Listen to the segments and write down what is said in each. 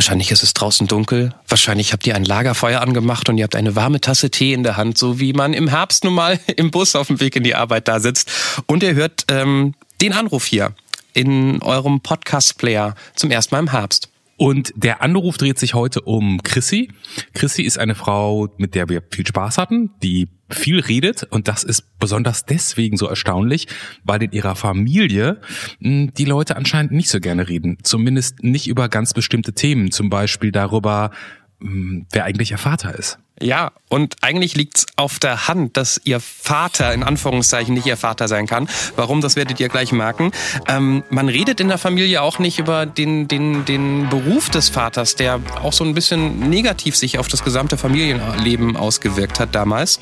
Wahrscheinlich ist es draußen dunkel. Wahrscheinlich habt ihr ein Lagerfeuer angemacht und ihr habt eine warme Tasse Tee in der Hand, so wie man im Herbst nun mal im Bus auf dem Weg in die Arbeit da sitzt. Und ihr hört ähm, den Anruf hier in eurem Podcast-Player zum ersten Mal im Herbst. Und der Anruf dreht sich heute um Chrissy. Chrissy ist eine Frau, mit der wir viel Spaß hatten, die viel redet und das ist besonders deswegen so erstaunlich, weil in ihrer Familie hm, die Leute anscheinend nicht so gerne reden. Zumindest nicht über ganz bestimmte Themen, zum Beispiel darüber, hm, wer eigentlich ihr Vater ist. Ja, und eigentlich liegt's auf der Hand, dass ihr Vater in Anführungszeichen nicht ihr Vater sein kann. Warum, das werdet ihr gleich merken. Ähm, man redet in der Familie auch nicht über den, den, den Beruf des Vaters, der auch so ein bisschen negativ sich auf das gesamte Familienleben ausgewirkt hat damals.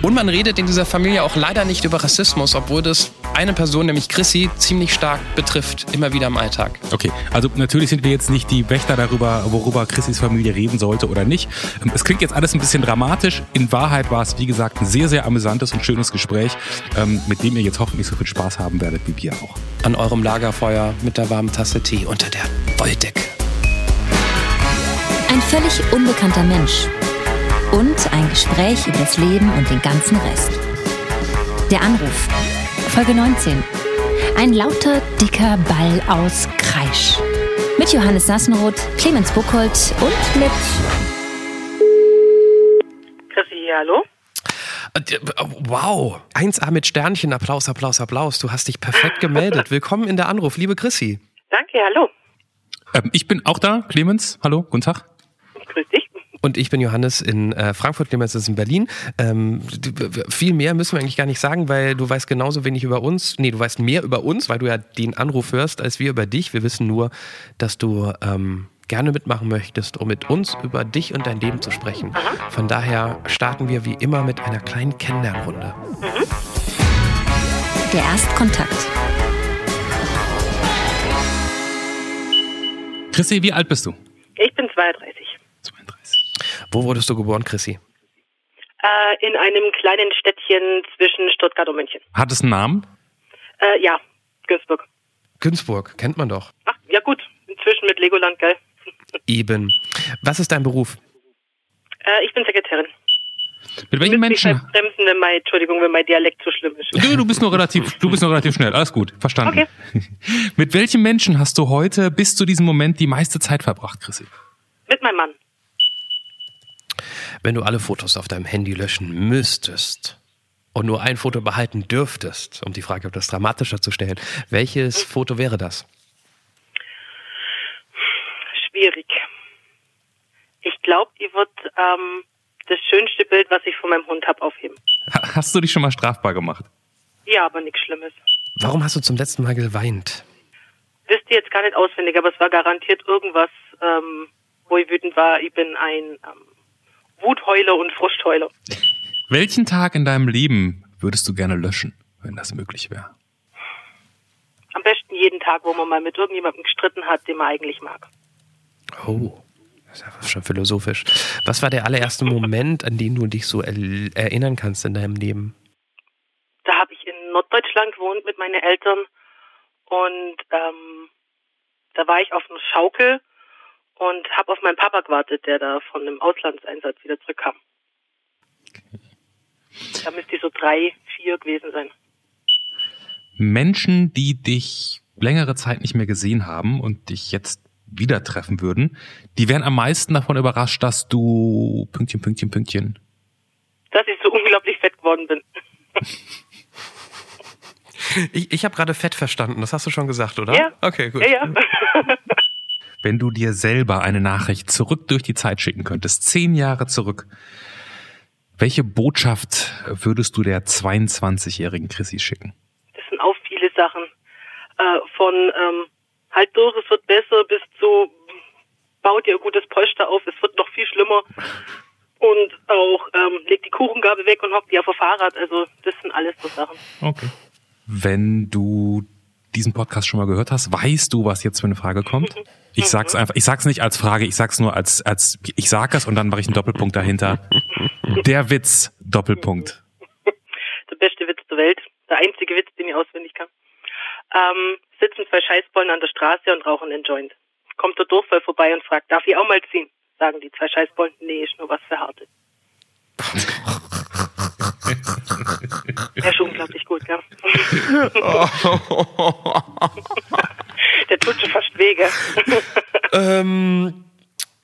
Und man redet in dieser Familie auch leider nicht über Rassismus, obwohl das eine Person, nämlich Chrissy, ziemlich stark betrifft, immer wieder im Alltag. Okay, also natürlich sind wir jetzt nicht die Wächter darüber, worüber Chrissys Familie reden sollte oder nicht. Ähm, es klingt jetzt alles ein bisschen bisschen dramatisch. In Wahrheit war es, wie gesagt, ein sehr, sehr amüsantes und schönes Gespräch, ähm, mit dem ihr jetzt hoffentlich so viel Spaß haben werdet wie wir auch. An eurem Lagerfeuer mit der warmen Tasse Tee unter der Wolldecke. Ein völlig unbekannter Mensch. Und ein Gespräch über das Leben und den ganzen Rest. Der Anruf. Folge 19. Ein lauter, dicker Ball aus Kreisch. Mit Johannes Sassenroth, Clemens Buchholz und mit hallo? Äh, wow, 1A mit Sternchen, Applaus, Applaus, Applaus. Du hast dich perfekt gemeldet. Willkommen in der Anruf, liebe Chrissy. Danke, hallo. Ähm, ich bin auch da, Clemens. Hallo, guten Tag. Grüß dich. Und ich bin Johannes in äh, Frankfurt, Clemens ist in Berlin. Ähm, viel mehr müssen wir eigentlich gar nicht sagen, weil du weißt genauso wenig über uns. Nee, du weißt mehr über uns, weil du ja den Anruf hörst, als wir über dich. Wir wissen nur, dass du ähm, gerne mitmachen möchtest, um mit uns über dich und dein Leben zu sprechen. Von daher starten wir wie immer mit einer kleinen Kennenlernrunde. Der Erstkontakt. Chrissy, wie alt bist du? Ich bin 32. 32. Wo wurdest du geboren, Chrissy? Äh, in einem kleinen Städtchen zwischen Stuttgart und München. Hat es einen Namen? Äh, ja, Günzburg. Günzburg, kennt man doch. Ach, ja gut, inzwischen mit Legoland, gell? Eben. Was ist dein Beruf? Äh, ich bin Sekretärin. Mit welchen Menschen? Bremsen, wenn mein, Entschuldigung, wenn mein Dialekt zu schlimm ist. Du, du bist nur relativ, du bist nur relativ schnell. Alles gut, verstanden. Okay. Mit welchen Menschen hast du heute bis zu diesem Moment die meiste Zeit verbracht, Chrissy? Mit meinem Mann. Wenn du alle Fotos auf deinem Handy löschen müsstest und nur ein Foto behalten dürftest, um die Frage etwas dramatischer zu stellen, welches Foto wäre das? schwierig. Ich glaube, ich würde ähm, das schönste Bild, was ich von meinem Hund habe, aufheben. Hast du dich schon mal strafbar gemacht? Ja, aber nichts Schlimmes. Warum hast du zum letzten Mal geweint? Wisst ihr jetzt gar nicht auswendig, aber es war garantiert irgendwas, ähm, wo ich wütend war. Ich bin ein ähm, Wutheuler und Frustheuler. Welchen Tag in deinem Leben würdest du gerne löschen, wenn das möglich wäre? Am besten jeden Tag, wo man mal mit irgendjemandem gestritten hat, den man eigentlich mag. Oh, das ist ja schon philosophisch. Was war der allererste Moment, an den du dich so erinnern kannst in deinem Leben? Da habe ich in Norddeutschland gewohnt mit meinen Eltern und ähm, da war ich auf einer Schaukel und habe auf meinen Papa gewartet, der da von einem Auslandseinsatz wieder zurückkam. Okay. Da müsste ich so drei, vier gewesen sein. Menschen, die dich längere Zeit nicht mehr gesehen haben und dich jetzt wieder treffen würden, die wären am meisten davon überrascht, dass du Pünktchen, Pünktchen, Pünktchen. Dass ich so unglaublich fett geworden bin. ich ich habe gerade fett verstanden, das hast du schon gesagt, oder? Ja. Okay, gut. Ja, ja. Wenn du dir selber eine Nachricht zurück durch die Zeit schicken könntest, zehn Jahre zurück, welche Botschaft würdest du der 22-jährigen Chrissy schicken? Das sind auch viele Sachen. Äh, von ähm, halt durch, es wird besser, bis zu baut ihr ein gutes Polster auf, es wird noch viel schlimmer. Und auch ähm, legt die Kuchengabel weg und hockt die auf dem Fahrrad. Also das sind alles so Sachen. Okay. Wenn du diesen Podcast schon mal gehört hast, weißt du, was jetzt für eine Frage kommt? Ich sag's einfach, ich sag's nicht als Frage, ich sag's nur als, als, ich sag es und dann mache ich einen Doppelpunkt dahinter. Der Witz, Doppelpunkt. Der beste Witz der Welt. Der einzige Witz, den ich auswendig kann ähm, sitzen zwei Scheißbollen an der Straße und rauchen den Joint. kommt der Durchfall vorbei und fragt, darf ich auch mal ziehen? Sagen die zwei Scheißbollen, nee, ist nur was für Harte. Der ist unglaublich gut, gell? Der tut schon fast weh, gell? Ähm,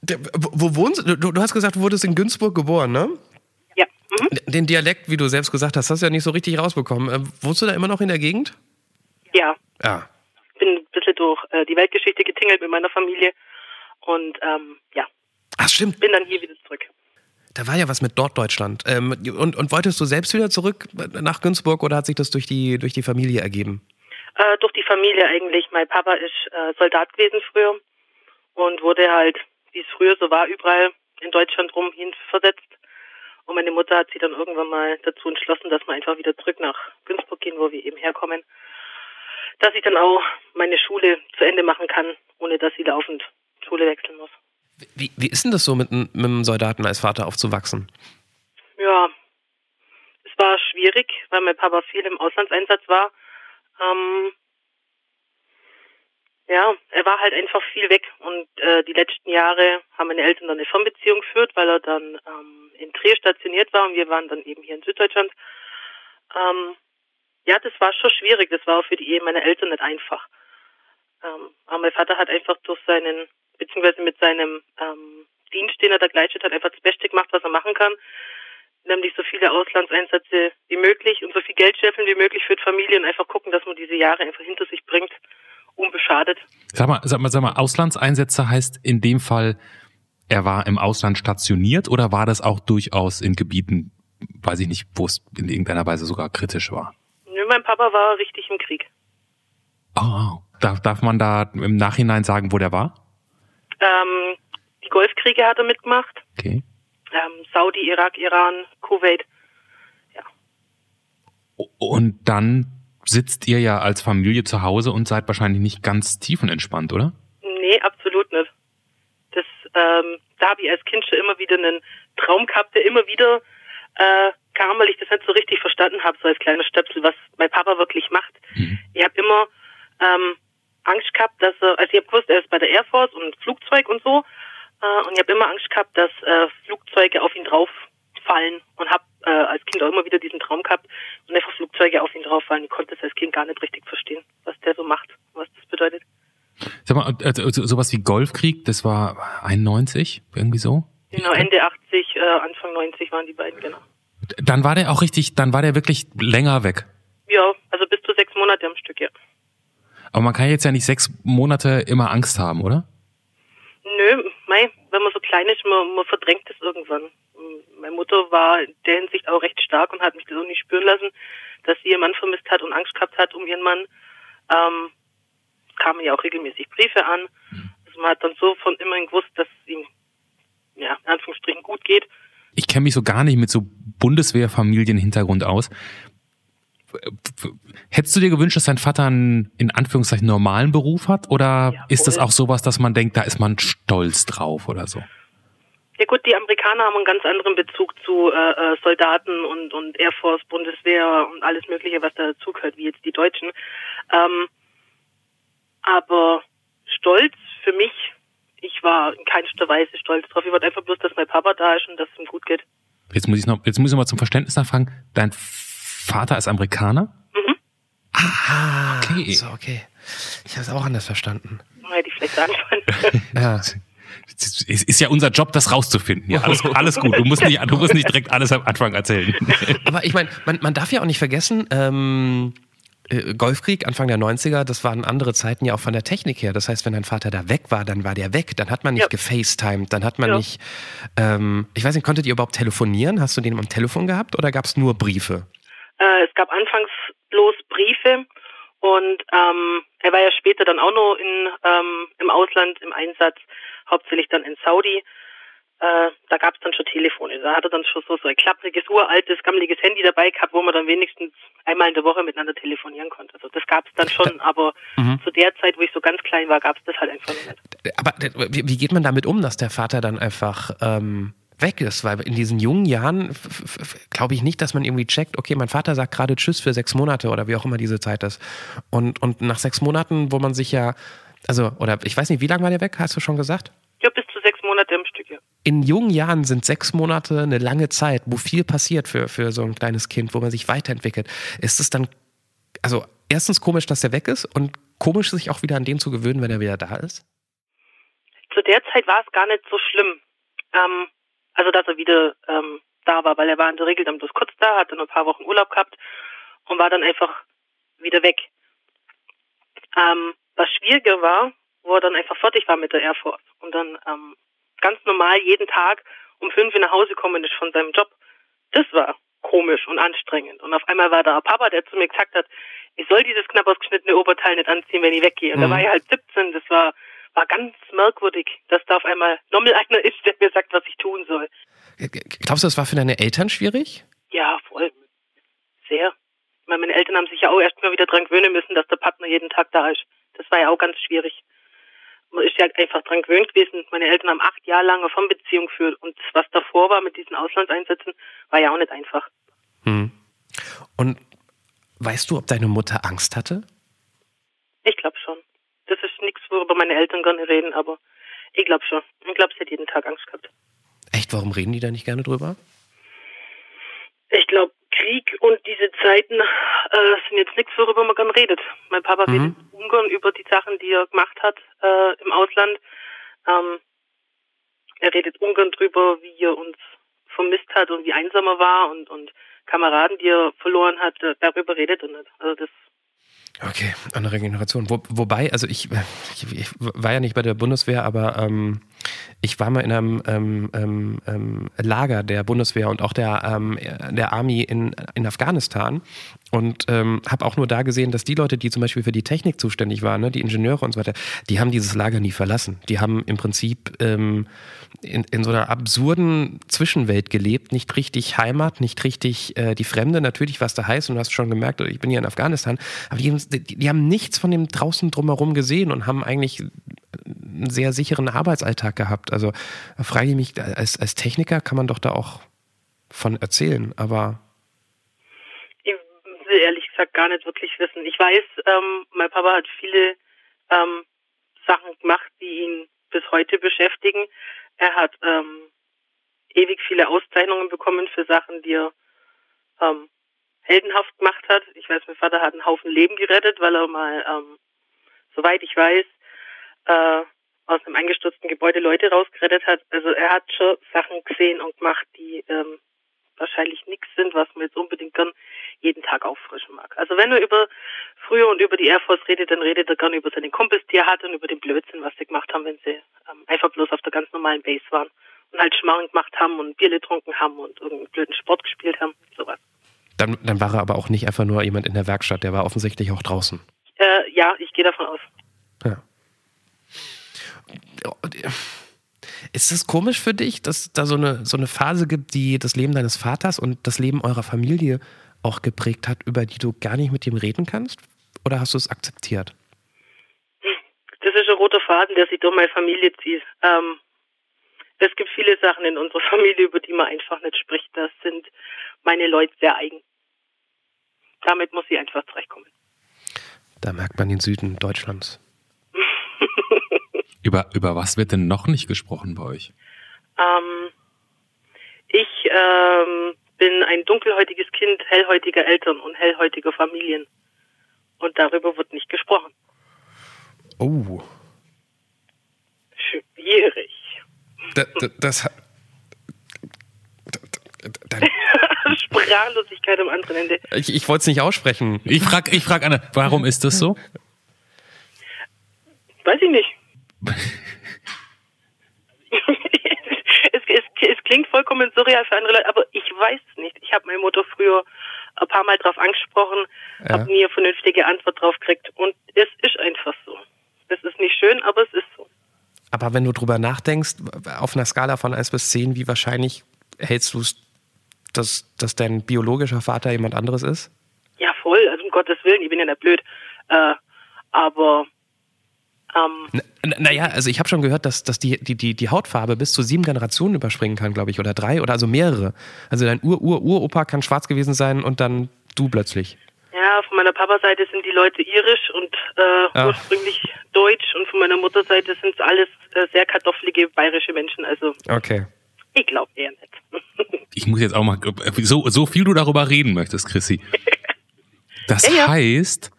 der, wo wohnst du? Du hast gesagt, du wurdest in Günzburg geboren, ne? Ja. Mhm. Den Dialekt, wie du selbst gesagt hast, hast du ja nicht so richtig rausbekommen. Äh, wohnst du da immer noch in der Gegend? Ja. Ja. Bin ein bisschen durch äh, die Weltgeschichte getingelt mit meiner Familie und ähm, ja, Ach, stimmt. bin dann hier wieder zurück. Da war ja was mit Norddeutschland. Ähm, und, und wolltest du selbst wieder zurück nach Günzburg oder hat sich das durch die, durch die Familie ergeben? Äh, durch die Familie eigentlich. Mein Papa ist äh, Soldat gewesen früher und wurde halt, wie es früher so war, überall in Deutschland rum hin versetzt. Und meine Mutter hat sich dann irgendwann mal dazu entschlossen, dass wir einfach wieder zurück nach Günzburg gehen, wo wir eben herkommen. Dass ich dann auch meine Schule zu Ende machen kann, ohne dass sie laufend Schule wechseln muss. Wie, wie ist denn das so, mit, einem- mit einem Soldaten als Vater aufzuwachsen? Ja, es war schwierig, weil mein Papa viel im Auslandseinsatz war. Ähm, ja, er war halt einfach viel weg und äh, die letzten Jahre haben meine Eltern dann eine Fernbeziehung geführt, weil er dann ähm, in Trier stationiert war und wir waren dann eben hier in Süddeutschland. Ähm, ja, das war schon schwierig. Das war auch für die Ehe meiner Eltern nicht einfach. Ähm, aber mein Vater hat einfach durch seinen, beziehungsweise mit seinem ähm, Dienst, den er da geleistet hat, einfach das Beste gemacht, was er machen kann nämlich so viele Auslandseinsätze wie möglich und so viel Geld scheffeln wie möglich für die Familie und einfach gucken, dass man diese Jahre einfach hinter sich bringt, unbeschadet. Sag mal, sag mal, sag mal, Auslandseinsätze heißt in dem Fall, er war im Ausland stationiert oder war das auch durchaus in Gebieten, weiß ich nicht, wo es in irgendeiner Weise sogar kritisch war? Papa war richtig im Krieg. Oh, darf, darf man da im Nachhinein sagen, wo der war? Ähm, die Golfkriege hat er mitgemacht. Okay. Ähm, Saudi, Irak, Iran, Kuwait. Und dann sitzt ihr ja als Familie zu Hause und seid wahrscheinlich nicht ganz tiefenentspannt, oder? Nee, absolut nicht. Das, ähm, da habe ich als Kind schon immer wieder einen Traum gehabt, der immer wieder äh, kam, weil ich das nicht so richtig verstanden habe, so als kleiner Stöpsel, was mein Papa wirklich macht. Ich habe immer ähm, Angst gehabt, dass er, also ich habe gewusst, er ist bei der Air Force und Flugzeug und so, äh, und ich habe immer Angst gehabt, dass äh, Flugzeuge auf ihn drauffallen und habe äh, als Kind auch immer wieder diesen Traum gehabt und einfach Flugzeuge auf ihn drauffallen. Ich konnte es als Kind gar nicht richtig verstehen, was der so macht, was das bedeutet. Sag mal, also, so- sowas wie Golfkrieg, das war 91, irgendwie so? Genau, Ende 80, äh, Anfang 90 waren die beiden, genau. Dann war der auch richtig, dann war der wirklich länger weg. Ja, also bis zu sechs Monate am Stück, ja. Aber man kann jetzt ja nicht sechs Monate immer Angst haben, oder? Nö, mei, wenn man so klein ist, man, man verdrängt es irgendwann. Meine Mutter war in der Hinsicht auch recht stark und hat mich auch nicht spüren lassen, dass sie ihren Mann vermisst hat und Angst gehabt hat um ihren Mann. Ähm, kamen ja auch regelmäßig Briefe an. Also man hat dann so von immerhin gewusst, dass es ihm, ja, in Anführungsstrichen gut geht. Ich kenne mich so gar nicht mit so Bundeswehrfamilienhintergrund aus. Hättest du dir gewünscht, dass dein Vater einen in Anführungszeichen normalen Beruf hat? Oder Ja, ist das auch sowas, dass man denkt, da ist man stolz drauf oder so? Ja gut, die Amerikaner haben einen ganz anderen Bezug zu äh, äh, Soldaten und, und Air Force, Bundeswehr und alles Mögliche, was da dazugehört, wie jetzt die Deutschen. Ähm, aber stolz für mich, ich war in keinster Weise stolz drauf. Ich wollte einfach bloß, dass mein Papa da ist und dass es ihm gut geht. Jetzt muss ich noch, jetzt muss ich mal zum Verständnis nachfragen. Dein Vater ist Amerikaner? Ah, Okay. So, okay. Ich habe es auch anders verstanden. Hätte ich vielleicht sagen können. Ja. Es ist ja unser Job, das rauszufinden. Ja, alles, alles gut. Du musst nicht, du musst nicht direkt alles am Anfang erzählen. Aber ich meine, man, man darf ja auch nicht vergessen, ähm, äh, Golfkrieg, Anfang der 90er, das waren andere Zeiten ja auch von der Technik her. Das heißt, wenn dein Vater da weg war, dann war der weg. Dann hat man nicht Ja. gefacetimed, dann hat man Ja. nicht, ähm, ich weiß nicht, konntet ihr überhaupt telefonieren? Hast du den am Telefon gehabt oder gab es nur Briefe? Äh, es gab anfangs bloß Briefe und ähm, er war ja später dann auch noch in, ähm, im Ausland im Einsatz, hauptsächlich dann in Saudi. Äh, da gab es dann schon Telefone. Da hat er dann schon so, so ein klappriges, uraltes, gammeliges Handy dabei gehabt, wo man dann wenigstens einmal in der Woche miteinander telefonieren konnte. Also das gab es dann schon, aber zu der Zeit, wo ich so ganz klein war, gab es das halt einfach nicht. Aber wie, wie geht man damit um, dass der Vater dann einfach ähm, weg ist? Weil in diesen jungen Jahren glaube ich nicht, dass man irgendwie checkt, okay, mein Vater sagt gerade Tschüss für sechs Monate oder wie auch immer diese Zeit ist. Und, und nach sechs Monaten, wo man sich ja Also, oder ich weiß nicht, wie lange war der weg, hast du schon gesagt? Ja, bis zu sechs Monate im Stück, ja. In jungen Jahren sind sechs Monate eine lange Zeit, wo viel passiert für, für so ein kleines Kind, wo man sich weiterentwickelt. Ist es dann, also erstens komisch, dass er weg ist und komisch, sich auch wieder an den zu gewöhnen, wenn er wieder da ist? Zu der Zeit war es gar nicht so schlimm. Ähm, also, dass er wieder ähm, da war, weil er war in der Regel dann bloß kurz da, hatte nur ein paar Wochen Urlaub gehabt und war dann einfach wieder weg. Ähm, was schwieriger war, wo er dann einfach fertig war mit der Air Force und dann ähm, ganz normal jeden Tag um fünf nach Hause kommen ist von seinem Job. Das war komisch und anstrengend. Und auf einmal war da ein Papa, der zu mir gesagt hat, ich soll dieses knapp ausgeschnittene Oberteil nicht anziehen, wenn ich weggehe. Und mhm. da war ich halt 17. Das war, war ganz merkwürdig, dass da auf einmal nochmal einer ist, der mir sagt, was ich tun soll. Glaubst du, das war für deine Eltern schwierig? Ja, voll. Sehr. Meine Eltern haben sich ja auch erstmal wieder dran gewöhnen müssen, dass der Partner jeden Tag da ist. Das war ja auch ganz schwierig. Man ist ja einfach dran gewöhnt gewesen. Meine Eltern haben acht Jahre lang eine Fernbeziehung geführt und was davor war mit diesen Auslandseinsätzen, war ja auch nicht einfach. Hm. Und weißt du, ob deine Mutter Angst hatte? Ich glaube schon. Das ist nichts, worüber meine Eltern gerne reden, aber ich glaube schon. Ich glaube, sie hat jeden Tag Angst gehabt. Echt? Warum reden die da nicht gerne drüber? Ich glaube, Krieg und diese Zeiten äh, sind jetzt nichts, worüber man gerne redet. Mein Papa mhm. redet ungern über die Sachen, die er gemacht hat äh, im Ausland. Ähm, er redet ungern drüber, wie er uns vermisst hat und wie einsam er war und, und Kameraden, die er verloren hat, äh, darüber redet er nicht. Also das Okay, andere Generation. Wo, wobei, also ich, ich, ich, war ja nicht bei der Bundeswehr, aber ähm, ich war mal in einem ähm, ähm, ähm Lager der Bundeswehr und auch der, ähm, der Army in, in Afghanistan und ähm, habe auch nur da gesehen, dass die Leute, die zum Beispiel für die Technik zuständig waren, ne, die Ingenieure und so weiter, die haben dieses Lager nie verlassen. Die haben im Prinzip ähm, in, in so einer absurden Zwischenwelt gelebt, nicht richtig Heimat, nicht richtig äh, die Fremde, natürlich was da heißt und du hast schon gemerkt, ich bin hier in Afghanistan, aber die, die, haben nichts von dem draußen drumherum gesehen und haben eigentlich einen sehr sicheren Arbeitsalltag gehabt. Also frage ich mich, als, als Techniker kann man doch da auch von erzählen, aber ich will ehrlich gesagt gar nicht wirklich wissen. Ich weiß, ähm, mein Papa hat viele ähm, Sachen gemacht, die ihn bis heute beschäftigen. Er hat ähm, ewig viele Auszeichnungen bekommen für Sachen, die er ähm, heldenhaft gemacht hat. Ich weiß, mein Vater hat einen Haufen Leben gerettet, weil er mal, ähm, soweit ich weiß, äh, aus einem eingestürzten Gebäude Leute rausgerettet hat. Also er hat schon Sachen gesehen und gemacht, die ähm, wahrscheinlich nichts sind, was man jetzt unbedingt gern jeden Tag auffrischen mag. Also wenn er über früher und über die Air Force redet, dann redet er gerne über seine Kumpels, die er hatte und über den Blödsinn, was sie gemacht haben, wenn sie ähm, einfach bloß auf der ganz normalen Base waren und halt Schmarrn gemacht haben und Bier getrunken haben und irgendeinen blöden Sport gespielt haben, sowas. Dann, dann war er aber auch nicht einfach nur jemand in der Werkstatt, der war offensichtlich auch draußen. Äh, ja, ich gehe davon aus. Ja. Ist es komisch für dich, dass da so eine, so eine Phase gibt, die das Leben deines Vaters und das Leben eurer Familie auch geprägt hat, über die du gar nicht mit ihm reden kannst? Oder hast du es akzeptiert? Das ist ein roter Faden, der sich durch meine Familie zieht. Ähm, es gibt viele Sachen in unserer Familie, über die man einfach nicht spricht. Das sind meine Leute sehr eigen. Damit muss sie einfach zurechtkommen. Da merkt man den Süden Deutschlands. über, über was wird denn noch nicht gesprochen bei euch? Ähm, ich ähm, bin ein dunkelhäutiges Kind hellhäutiger Eltern und hellhäutiger Familien. Und darüber wird nicht gesprochen. Oh. Schwierig. Da, da, das. Da, Sprachlosigkeit am anderen Ende. Ich, ich wollte es nicht aussprechen. Ich frage ich frag Anne, warum ist das so? Weiß ich nicht. Es, es, es, klingt vollkommen surreal für andere Leute, aber ich weiß es nicht. Ich habe meine Mutter früher ein paar Mal drauf angesprochen, ja. habe nie eine vernünftige Antwort drauf gekriegt und es ist einfach so. Es ist nicht schön, aber es ist so. Aber wenn du drüber nachdenkst, auf einer Skala von 1 bis 10, wie wahrscheinlich hältst du es, dass, dass dein biologischer Vater jemand anderes ist? Ja, voll. Also um Gottes Willen, ich bin ja nicht blöd. Äh, aber ähm, naja, also ich habe schon gehört, dass, dass die, die, die, die Hautfarbe bis zu sieben Generationen überspringen kann, glaube ich, oder drei oder also mehrere. Also dein Ur-Ur-Uropa kann schwarz gewesen sein und dann du plötzlich. Ja, von meiner Papa-Seite sind die Leute irisch und äh, Ah. ursprünglich deutsch und von meiner Mutterseite sind es alles äh, sehr kartoffelige bayerische Menschen. Also Okay. ich glaube eher nicht. Ich muss jetzt auch mal, so, so viel du darüber reden möchtest, Chrissy. Das Ja, ja. heißt,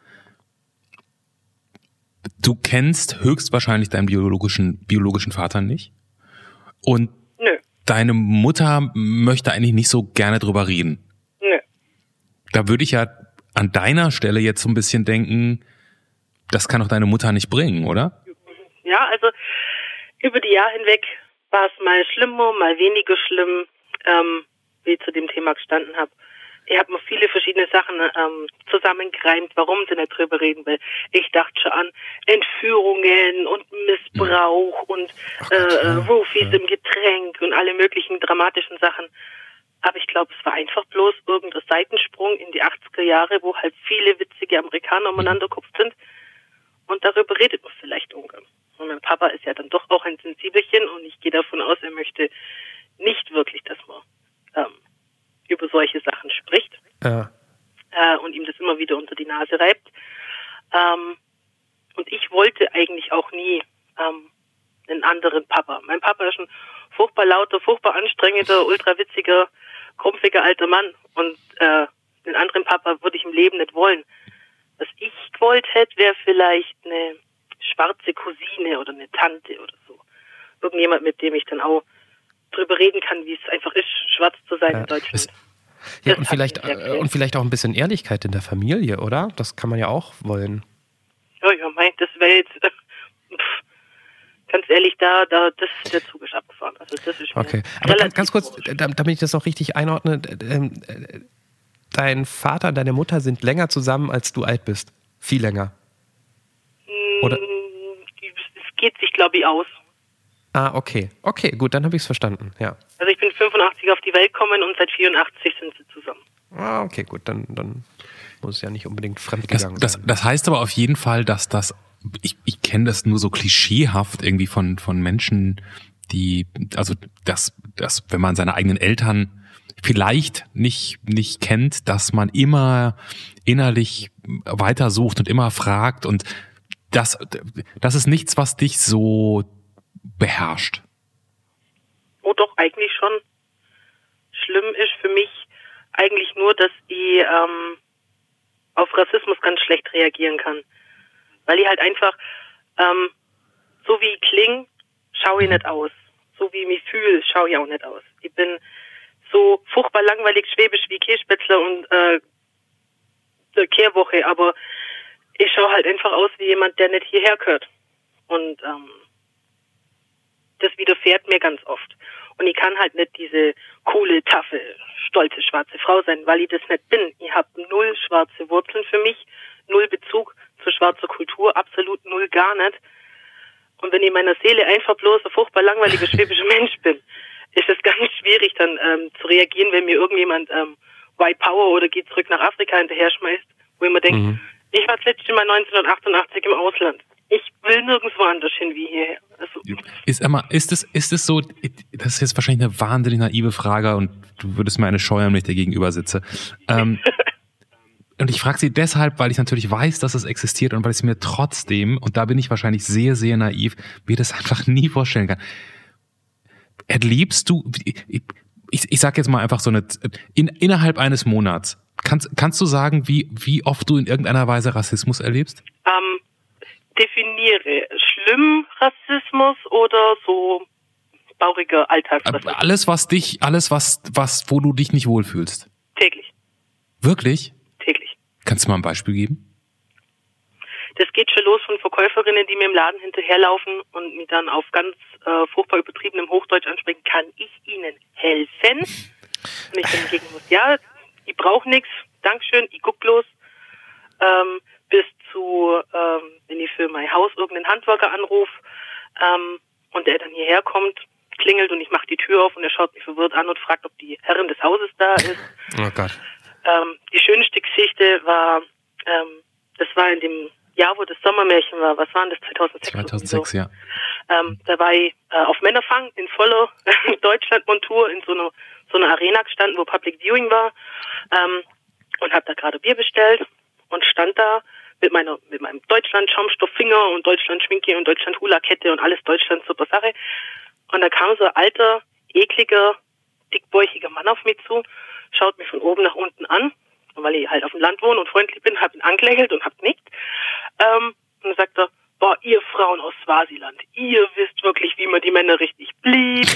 du kennst höchstwahrscheinlich deinen biologischen, biologischen Vater nicht. Und nö, deine Mutter möchte eigentlich nicht so gerne drüber reden. nö. Da würde ich ja an deiner Stelle jetzt so ein bisschen denken, das kann doch deine Mutter nicht bringen, oder? Ja, also über die Jahre hinweg war es mal schlimmer, mal weniger schlimm, ähm, wie ich zu dem Thema gestanden habe. Ich habe mir viele verschiedene Sachen ähm, zusammengereimt, warum sie nicht drüber reden will. Ich dachte schon an Entführungen und Missbrauch und äh, äh, Roofies im Getränk und alle möglichen dramatischen Sachen. Aber ich glaube, es war einfach bloß irgendein Seitensprung in die 80er Jahre, wo halt viele witzige Amerikaner umeinander gekupft sind. Und darüber redet man vielleicht ungern. Und mein Papa ist ja dann doch auch ein Sensibelchen und ich gehe davon aus, er möchte nicht wirklich, dass man ähm, über solche Sachen Ja. äh, und ihm das immer wieder unter die Nase reibt. Ähm, und ich wollte eigentlich auch nie ähm, einen anderen Papa. Mein Papa ist ein furchtbar lauter, furchtbar anstrengender, ultra witziger, krumpfiger alter Mann. Und äh, einen anderen Papa würde ich im Leben nicht wollen. Was ich gewollt hätte, wäre vielleicht eine schwarze Cousine oder eine Tante oder so. Irgendjemand, mit dem ich dann auch drüber reden kann, wie es einfach ist, schwarz zu sein Ja, in Deutschland. Ja, und vielleicht, äh, und vielleicht auch ein bisschen Ehrlichkeit in der Familie, oder? Das kann man ja auch wollen. Ja, ja, mein, das wäre jetzt, äh, ganz ehrlich, da, da, das, der Zug ist abgefahren. Also das ist Okay. Aber ganz, ganz kurz, damit ich das noch richtig einordne, ähm, äh, dein Vater, deine Mutter sind länger zusammen, als du alt bist. Viel länger. oder- Mm, Es geht sich, glaube ich, aus. Ah, okay. Okay, gut, dann habe ich es verstanden. Ja. Also ich bin 85 auf die Welt gekommen und seit 84 sind sie zusammen. Ah, okay, gut, dann, dann muss es ja nicht unbedingt fremd Das, gegangen das, sein. das heißt aber auf jeden Fall, dass das, ich, ich kenne das nur so klischeehaft irgendwie von, von Menschen, die, also dass, dass wenn man seine eigenen Eltern vielleicht nicht, nicht kennt, dass man immer innerlich weitersucht und immer fragt und das, das ist nichts, was dich so beherrscht. Oh doch, eigentlich schon. Schlimm ist für mich eigentlich nur, dass ich ähm, auf Rassismus ganz schlecht reagieren kann. Weil ich halt einfach, ähm, so wie ich kling, schaue ich nicht aus. So wie ich mich fühle, schaue ich auch nicht aus. Ich bin so furchtbar langweilig schwäbisch wie Kässpätzler und äh, Kehrwoche, aber ich schaue halt einfach aus wie jemand, der nicht hierher gehört. Und ähm, das widerfährt mir ganz oft. Und ich kann halt nicht diese coole, taffe, stolze schwarze Frau sein, weil ich das nicht bin. Ich habe null schwarze Wurzeln für mich, null Bezug zu schwarzer Kultur, absolut null gar nicht. Und wenn ich in meiner Seele einfach bloß ein furchtbar langweiliger schwäbischer Mensch bin, ist es ganz schwierig dann ähm, zu reagieren, wenn mir irgendjemand ähm, White Power oder geht zurück nach Afrika hinterher schmeißt, wo ich mir denke, Mhm. ich war das letzte Mal 1988 im Ausland. Ich will nirgendwo anders hin wie hierher. Also, Ist immer, ist es, ist es so, das ist jetzt wahrscheinlich eine wahnsinnig naive Frage und du würdest mir eine scheuern, wenn ich dir gegenüber sitze. Ähm, und ich frage sie deshalb, weil ich natürlich weiß, dass es existiert und weil ich es mir trotzdem, und da bin ich wahrscheinlich sehr, sehr naiv, mir das einfach nie vorstellen kann. Erlebst du, ich, ich, ich sag jetzt mal einfach so eine, in, innerhalb eines Monats, kannst, kannst du sagen, wie, wie oft du in irgendeiner Weise Rassismus erlebst? ähm, definiere schlimm Rassismus oder so bauriger Alltagsrassismus Alles, was dich, alles, was, was, wo du dich nicht wohlfühlst. täglich, Wirklich? täglich. Kannst du mal ein Beispiel geben? Das geht schon los von Verkäuferinnen, die mir im Laden hinterherlaufen und mich dann auf ganz äh, furchtbar übertriebenem Hochdeutsch ansprechen, kann ich Ihnen helfen? Und ich dann entgegen muss, ja, ich brauche nichts, Dankeschön, ich guck bloß. Ähm, bis zu, ähm, wenn ich für mein Haus irgendeinen Handwerker anrufe ähm, und der dann hierher kommt, klingelt und ich mache die Tür auf und er schaut mich verwirrt an und fragt, ob die Herrin des Hauses da ist. Oh Gott. Ähm, die schönste Geschichte war, ähm, das war in dem Jahr, wo das Sommermärchen war. Was war denn das? 2006? oder 2006, so. ja. Ähm, da war ich äh, auf Männerfang in voller Deutschlandmontur in so einer so einer Arena gestanden, wo Public Viewing war ähm, und habe da gerade Bier bestellt und stand da mit meiner mit meinem Deutschland Schaumstofffinger und Deutschland Schminke und Deutschland Hula Kette und alles Deutschland super Sache. Und da kam so ein alter, ekliger, dickbäuchiger Mann auf mich zu, schaut mich von oben nach unten an, weil ich halt auf dem Land wohne und freundlich bin, hab ihn angelächelt und hab nickt. Ähm, und dann sagt er, boah, ihr Frauen aus Swasiland, ihr wisst wirklich, wie man die Männer richtig blieb.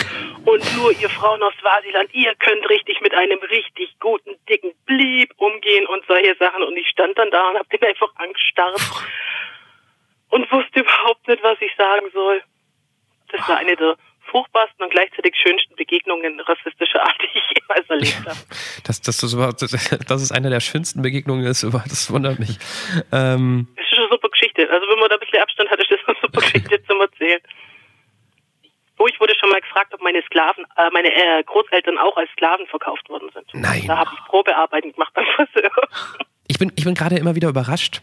Und nur ihr Frauen aus Swasiland, ihr könnt richtig mit einem richtig guten, dicken Blieb umgehen und solche Sachen. Und ich stand dann da und hab den einfach angestarrt und wusste überhaupt nicht, was ich sagen soll. Das war eine der furchtbarsten und gleichzeitig schönsten Begegnungen rassistischer Art, die ich jemals erlebt habe. Das, das, das, überhaupt- das ist eine der schönsten Begegnungen, ist das wundert mich. Ähm, Das ist eine super Geschichte. Also wenn man da ein bisschen Abstand hat, ist das eine super Geschichte zum Erzählen. Oh, ich wurde schon mal gefragt, ob meine Sklaven, äh, meine äh, Großeltern auch als Sklaven verkauft worden sind. Nein. Da habe ich Probearbeiten gemacht beim Friseur. ich bin, ich bin gerade immer wieder überrascht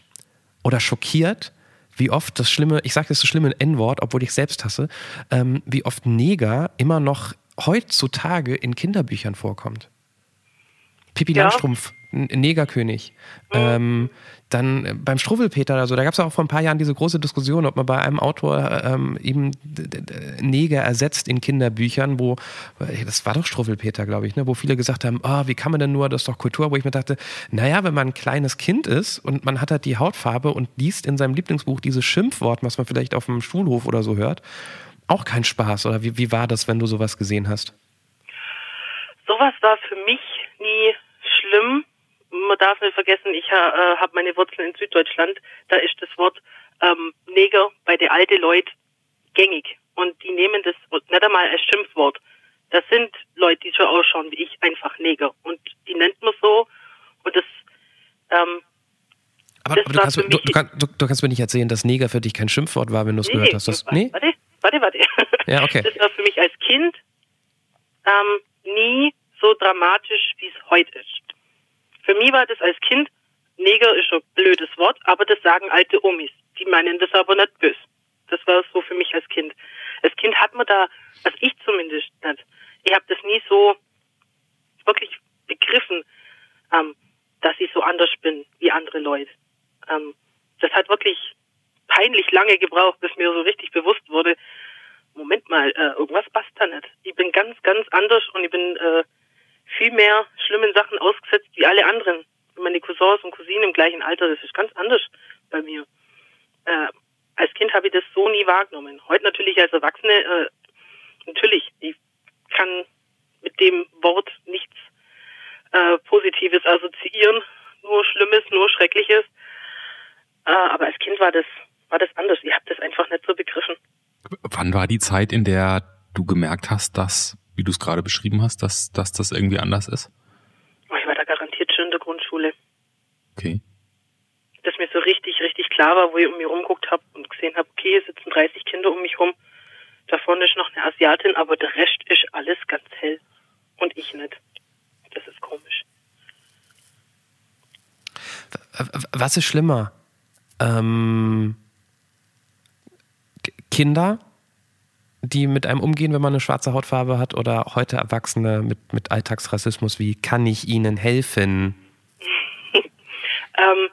oder schockiert, wie oft das schlimme, ich sage das so schlimme N-Wort, obwohl ich selbst hasse, ähm, wie oft Neger immer noch heutzutage in Kinderbüchern vorkommt. Pippi Ja. Langstrumpf, Negerkönig. Ähm, dann äh, beim Struwwelpeter oder so, da gab es auch vor ein paar Jahren diese große Diskussion, ob man bei einem Autor ähm, eben Neger ersetzt in Kinderbüchern, wo, äh, das war doch Struwwelpeter, glaube ich, ne, wo viele gesagt haben, ah, wie kann man denn nur, das ist doch Kultur, wo ich mir dachte, naja, wenn man ein kleines Kind ist und man hat halt die Hautfarbe und liest in seinem Lieblingsbuch dieses Schimpfwort, was man vielleicht auf dem Schulhof oder so hört, auch kein Spaß. Oder wie, wie war das, wenn du sowas gesehen hast? Sowas war für mich nie schlimm. Man darf nicht vergessen, ich ha, äh, habe meine Wurzeln in Süddeutschland. Da ist das Wort ähm, Neger bei den alten Leuten gängig. Und die nehmen das nicht einmal als Schimpfwort. Das sind Leute, die so ausschauen wie ich, einfach Neger. Und die nennt man so. Und das, ähm, Aber, Das aber du, kannst, du, du, kannst, du, kannst mir nicht erzählen, dass Neger für dich kein Schimpfwort war, wenn du es gehört hast. Das, nee? Warte, warte, warte. Ja, okay. Das war für mich als Kind ähm, nie so dramatisch, wie es heute ist. Für mich war das als Kind, Neger ist ein blödes Wort, aber das sagen alte Omis. Die meinen das aber nicht böse. Das war so für mich als Kind. Als Kind hat man da, also ich zumindest nicht, ich habe das nie so wirklich begriffen, ähm, dass ich so anders bin wie andere Leute. Ähm, das hat wirklich peinlich lange gebraucht, bis mir so richtig bewusst wurde, Moment mal, äh, irgendwas passt da nicht. Ich bin ganz, ganz anders und ich bin äh, viel mehr schlimmen Sachen ausgesetzt wie alle anderen. Meine Cousins und Cousinen im gleichen Alter, das ist ganz anders bei mir. Äh, als Kind habe ich das so nie wahrgenommen. Heute natürlich als Erwachsene, äh, natürlich, ich kann mit dem Wort nichts äh, Positives assoziieren, nur Schlimmes, nur Schreckliches. Äh, aber als Kind war das, war das anders. Ich habe das einfach nicht so begriffen. Wann war die Zeit, in der du gemerkt hast, dass, wie du es gerade beschrieben hast, dass, dass das irgendwie anders ist? Oh, Ich war da garantiert schon in der Grundschule. Okay. Dass mir so richtig, richtig klar war, wo ich um mich rumguckt habe und gesehen habe, okay, es sitzen 30 Kinder um mich rum. Da vorne ist noch eine Asiatin, aber der Rest ist alles ganz hell. Und ich nicht. Das ist komisch. Was ist schlimmer? Ähm, Kinder, die mit einem umgehen, wenn man eine schwarze Hautfarbe hat, oder heute Erwachsene mit, mit Alltagsrassismus wie kann ich ihnen helfen? Ähm,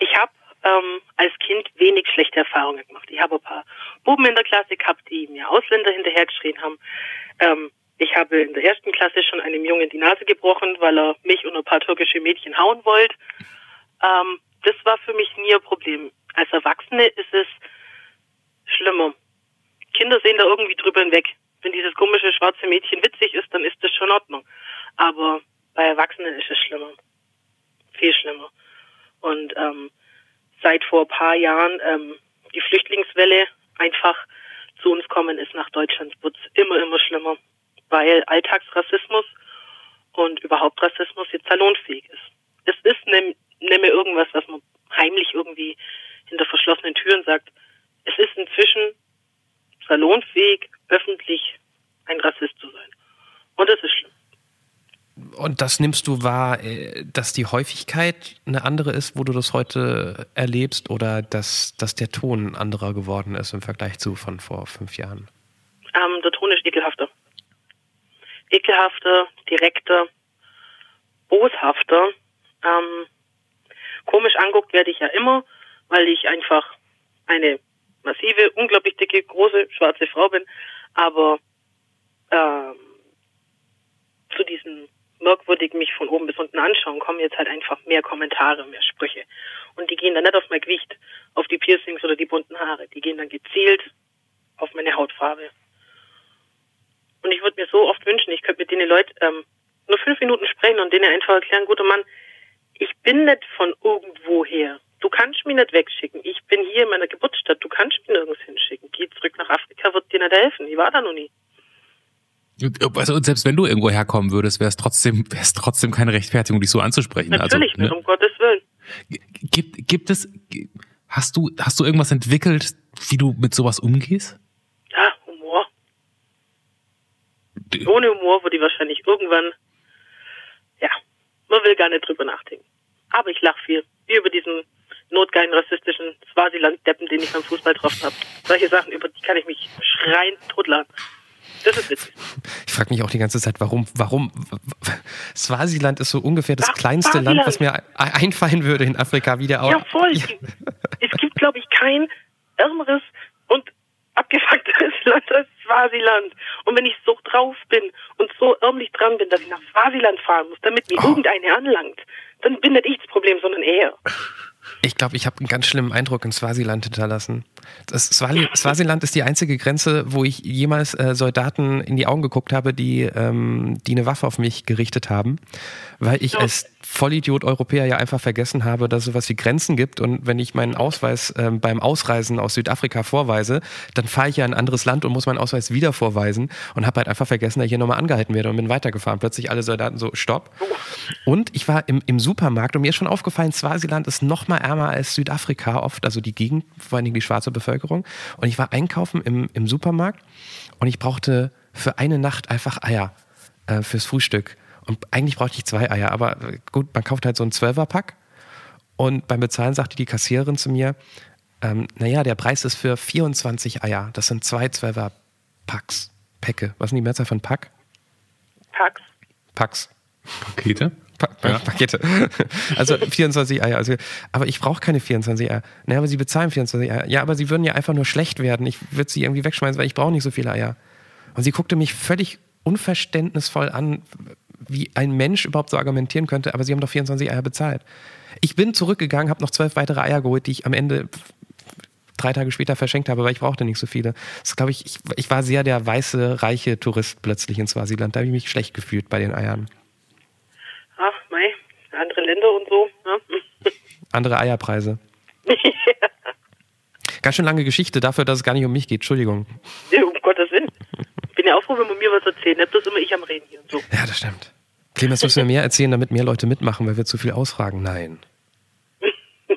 ich habe ähm, als Kind wenig schlechte Erfahrungen gemacht. Ich habe ein paar Buben in der Klasse gehabt, die mir Ausländer hinterhergeschrien haben. Ähm, ich habe in der ersten Klasse schon einem Jungen die Nase gebrochen, weil er mich und ein paar türkische Mädchen hauen wollte. Ähm, das war für mich nie ein Problem. Als Erwachsene ist es. Kinder sehen da irgendwie drüber hinweg. Wenn dieses komische schwarze Mädchen witzig ist, dann ist das schon in Ordnung. Aber bei Erwachsenen ist es schlimmer. Viel schlimmer. Und ähm, seit vor ein paar Jahren ähm, die Flüchtlingswelle einfach zu uns kommen ist nach Deutschland, wird es immer, immer schlimmer, weil Alltagsrassismus und überhaupt Rassismus jetzt salonfähig ist. Es ist nicht mehr irgendwas, was man heimlich irgendwie hinter verschlossenen Türen sagt. Es ist inzwischen salonfähig, öffentlich ein Rassist zu sein. Und das ist schlimm. Und das nimmst du wahr, äh, dass die Häufigkeit eine andere ist, wo du das heute erlebst, oder dass, dass der Ton ein anderer geworden ist im Vergleich zu von vor fünf Jahren? Ähm, der Ton ist ekelhafter. Ekelhafter, direkter, boshafter. Ähm, Komisch anguckt werde ich ja immer, weil ich einfach eine massive, unglaublich dicke, große, schwarze Frau bin. Aber ähm, zu diesen merkwürdigen mich von oben bis unten anschauen, kommen jetzt halt einfach mehr Kommentare, mehr Sprüche. Und die gehen dann nicht auf mein Gewicht, auf die Piercings oder die bunten Haare. Die gehen dann gezielt auf meine Hautfarbe. Und ich würde mir so oft wünschen, ich könnte mit denen Leuten ähm, nur fünf Minuten sprechen und denen einfach erklären, guter Mann, ich bin nicht von irgendwoher. Du kannst mich nicht wegschicken. Ich bin hier in meiner Geburtsstadt. Du kannst mich nirgends hinschicken. Geh zurück nach Afrika, wird dir nicht helfen. Ich war da noch nie. Also, und selbst wenn du irgendwo herkommen würdest, wäre es trotzdem, trotzdem keine Rechtfertigung, dich so anzusprechen. Natürlich also, nicht, um Gottes Willen. Gibt, gibt es, hast du, hast du irgendwas entwickelt, wie du mit sowas umgehst? Ja, Humor. Ohne Humor würde ich wahrscheinlich irgendwann, ja, man will gar nicht drüber nachdenken. Aber ich lache viel. Wie über diesen notgeilen rassistischen Swasiland-Deppen, den ich beim Fußball getroffen habe. Solche Sachen, über die kann ich mich schreiend totladen. Das ist witzig. Ich frage mich auch die ganze Zeit, warum, warum, Swasiland ist so ungefähr das Ach, kleinste Swasiland. Land, was mir ein- einfallen würde in Afrika wieder. Ja, voll. Es gibt, glaube ich, kein ärmeres und abgefuckteres Land als Swasiland. Und wenn ich so drauf bin und so ärmlich dran bin, dass ich nach Swasiland fahren muss, damit mir irgendeine anlangt, dann bin nicht ich das Problem, sondern er. Ich glaube, ich habe einen ganz schlimmen Eindruck in Swasiland hinterlassen. Das Swali Swasiland ist die einzige Grenze, wo ich jemals äh, Soldaten in die Augen geguckt habe, die, ähm, die eine Waffe auf mich gerichtet haben, weil ich Ja. Vollidiot Europäer ja einfach vergessen habe, dass es sowas wie Grenzen gibt und wenn ich meinen Ausweis ähm, beim Ausreisen aus Südafrika vorweise, dann fahre ich ja in ein anderes Land und muss meinen Ausweis wieder vorweisen und habe halt einfach vergessen, dass ich hier nochmal angehalten werde und bin weitergefahren. Plötzlich alle Soldaten so, stopp. Und ich war im, im Supermarkt und mir ist schon aufgefallen, Swasiland ist noch mal ärmer als Südafrika oft, also die Gegend, vor allen Dingen die schwarze Bevölkerung. Und ich war einkaufen im, im Supermarkt und ich brauchte für eine Nacht einfach Eier äh, fürs Frühstück. Und eigentlich brauchte ich zwei Eier, aber gut, man kauft halt so einen Zwölferpack. Und beim Bezahlen sagte die Kassiererin zu mir, ähm, naja, der Preis ist für 24 Eier. Das sind zwei Zwölferpacks. Päcke. Was sind die Mehrzahl von Pack? Pax. Packs. Pakete? Pa Ja. Pakete. Also 24 Eier. Also, aber ich brauche keine 24 Eier. Naja, aber sie bezahlen 24 Eier. Ja, aber sie würden ja einfach nur schlecht werden. Ich würde sie irgendwie wegschmeißen, weil ich brauche nicht so viele Eier. Und sie guckte mich völlig unverständnisvoll an, wie ein Mensch überhaupt so argumentieren könnte, aber sie haben doch 24 Eier bezahlt. Ich bin zurückgegangen, habe noch zwölf weitere Eier geholt, die ich am Ende drei Tage später verschenkt habe, weil ich brauchte nicht so viele. Das glaube ich, ich, ich war sehr der weiße, reiche Tourist plötzlich in Swasiland. Da habe ich mich schlecht gefühlt bei den Eiern. Ach, mei, andere Länder und so. Ne? Andere Eierpreise. Ganz schön lange Geschichte dafür, dass es gar nicht um mich geht. Entschuldigung. Um Gottes Willen. Bin ja auch froh, wenn man mir was erzählt. Nicht bloß immer ich am Reden hier und so. Ja, das stimmt. Clemens, müssen wir mehr erzählen, damit mehr Leute mitmachen, weil wir zu viel ausfragen? Nein.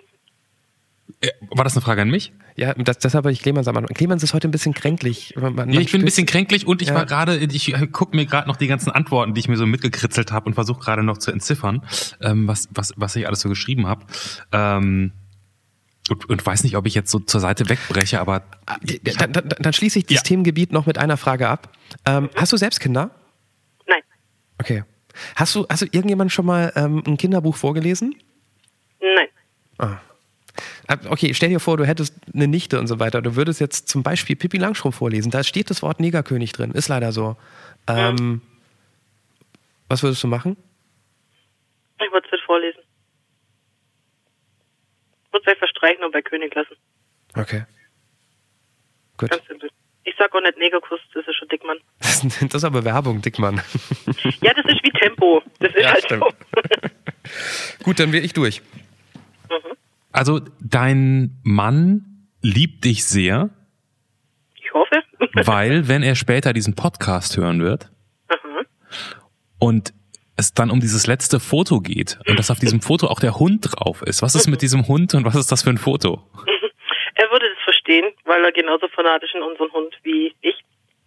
Äh, War das eine Frage an mich? Ja, das, deshalb habe ich Clemens am Anfang. Clemens ist heute ein bisschen kränklich. Man, man Ja, ich bin ein bisschen kränklich und ich Ja. war gerade, ich gucke mir gerade noch die ganzen Antworten, die ich mir so mitgekritzelt habe und versuche gerade noch zu entziffern, ähm, was, was, was ich alles so geschrieben habe. Ähm, und, und weiß nicht, ob ich jetzt so zur Seite wegbreche, aber Dann, dann, dann schließe ich das Ja. Themengebiet noch mit einer Frage ab. Ähm, hast du selbst Kinder? Nein, Okay. Hast du, hast du irgendjemand schon mal ähm, ein Kinderbuch vorgelesen? nein. Ah. Ah, Okay, stell dir vor, du hättest eine Nichte und so weiter. Du würdest jetzt zum Beispiel Pippi Langstrumpf vorlesen. Da steht das Wort Negerkönig drin. Ist leider so. Ähm, Was würdest du machen? Ich würde es vorlesen. Streichen und bei König lassen. Okay. Gut. Ganz simpel. Ich sag auch nicht Negerkuss, das ist schon Dickmann. Das, das ist aber Werbung, Dickmann. Ja, das ist wie Tempo. Das ist Ja, halt stimmt. so. Gut, dann wäre ich durch. also dein Mann liebt dich sehr, Ich hoffe. weil wenn er später diesen Podcast hören wird Aha. und es dann um dieses letzte Foto geht und dass auf diesem Foto auch der Hund drauf ist. Was ist mit diesem Hund und was ist das für ein Foto? Er würde das verstehen, weil er genauso fanatisch in unseren Hund wie ich.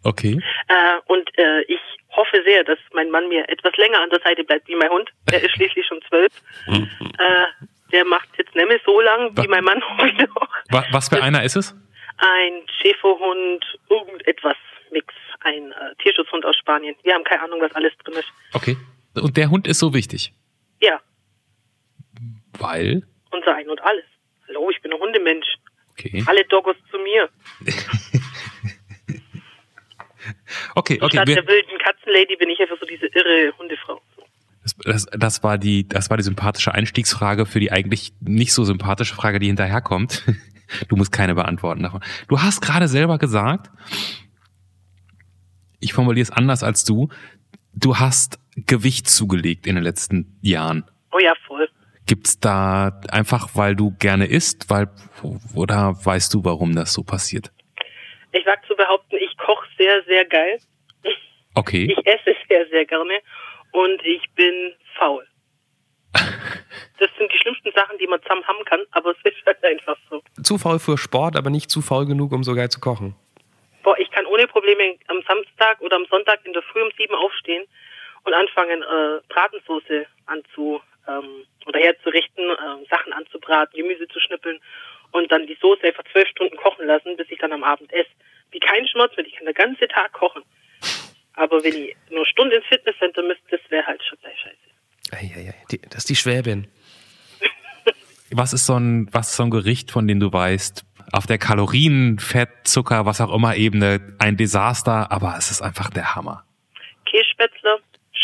Okay. Äh, und äh, ich hoffe sehr, dass mein Mann mir etwas länger an der Seite bleibt wie mein Hund. Er ist schließlich schon zwölf. äh, der macht jetzt mehr so lang wie mein Mann heute noch. Wa- Was für einer ist es? Ein Schäferhund, irgendetwas Mix, ein äh, Tierschutzhund aus Spanien. Wir haben keine Ahnung, was alles drin ist. Okay. Und der Hund ist so wichtig, Ja. weil Und unser Ein und Alles. Hallo, ich bin ein Hundemensch. Okay. Alle Doggos zu mir. Okay, okay. Statt der wilden Katzenlady bin ich einfach so diese irre Hundefrau. Das, das, das war die, das war die sympathische Einstiegsfrage für die eigentlich nicht so sympathische Frage, die hinterherkommt. Du musst keine beantworten davon. Du hast gerade selber gesagt, ich formuliere es anders als du, du hast Gewicht zugelegt in den letzten Jahren. Oh ja, voll. Gibt's da einfach, weil du gerne isst, weil oder weißt du, warum das so passiert? Ich wag zu behaupten, ich koche sehr, sehr geil. Okay. Ich esse sehr, sehr gerne. Und ich bin faul. Das sind die schlimmsten Sachen, die man zusammen haben kann, aber es ist halt einfach so. Zu faul für Sport, aber nicht zu faul genug, um so geil zu kochen. Boah, ich kann ohne Probleme am Samstag oder am Sonntag in der Früh um sieben aufstehen und anfangen, äh, Bratensoße anzu ähm, oder herzurichten, ähm, Sachen anzubraten, Gemüse zu schnippeln und dann die Soße einfach zwölf Stunden kochen lassen, bis ich dann am Abend esse. Wie kein Schmerz mit, ich kann den ganzen Tag kochen. Aber wenn ich nur eine Stunde ins Fitnesscenter müsste, das wäre halt schon gleich scheiße. Eieiei, die- Das ist die Schwäbin. Was ist so ein, was ist so ein Gericht, von dem du weißt, auf der Kalorien, Fett, Zucker, was auch immer Ebene ein Desaster, aber es ist einfach der Hammer. Kässpätzler,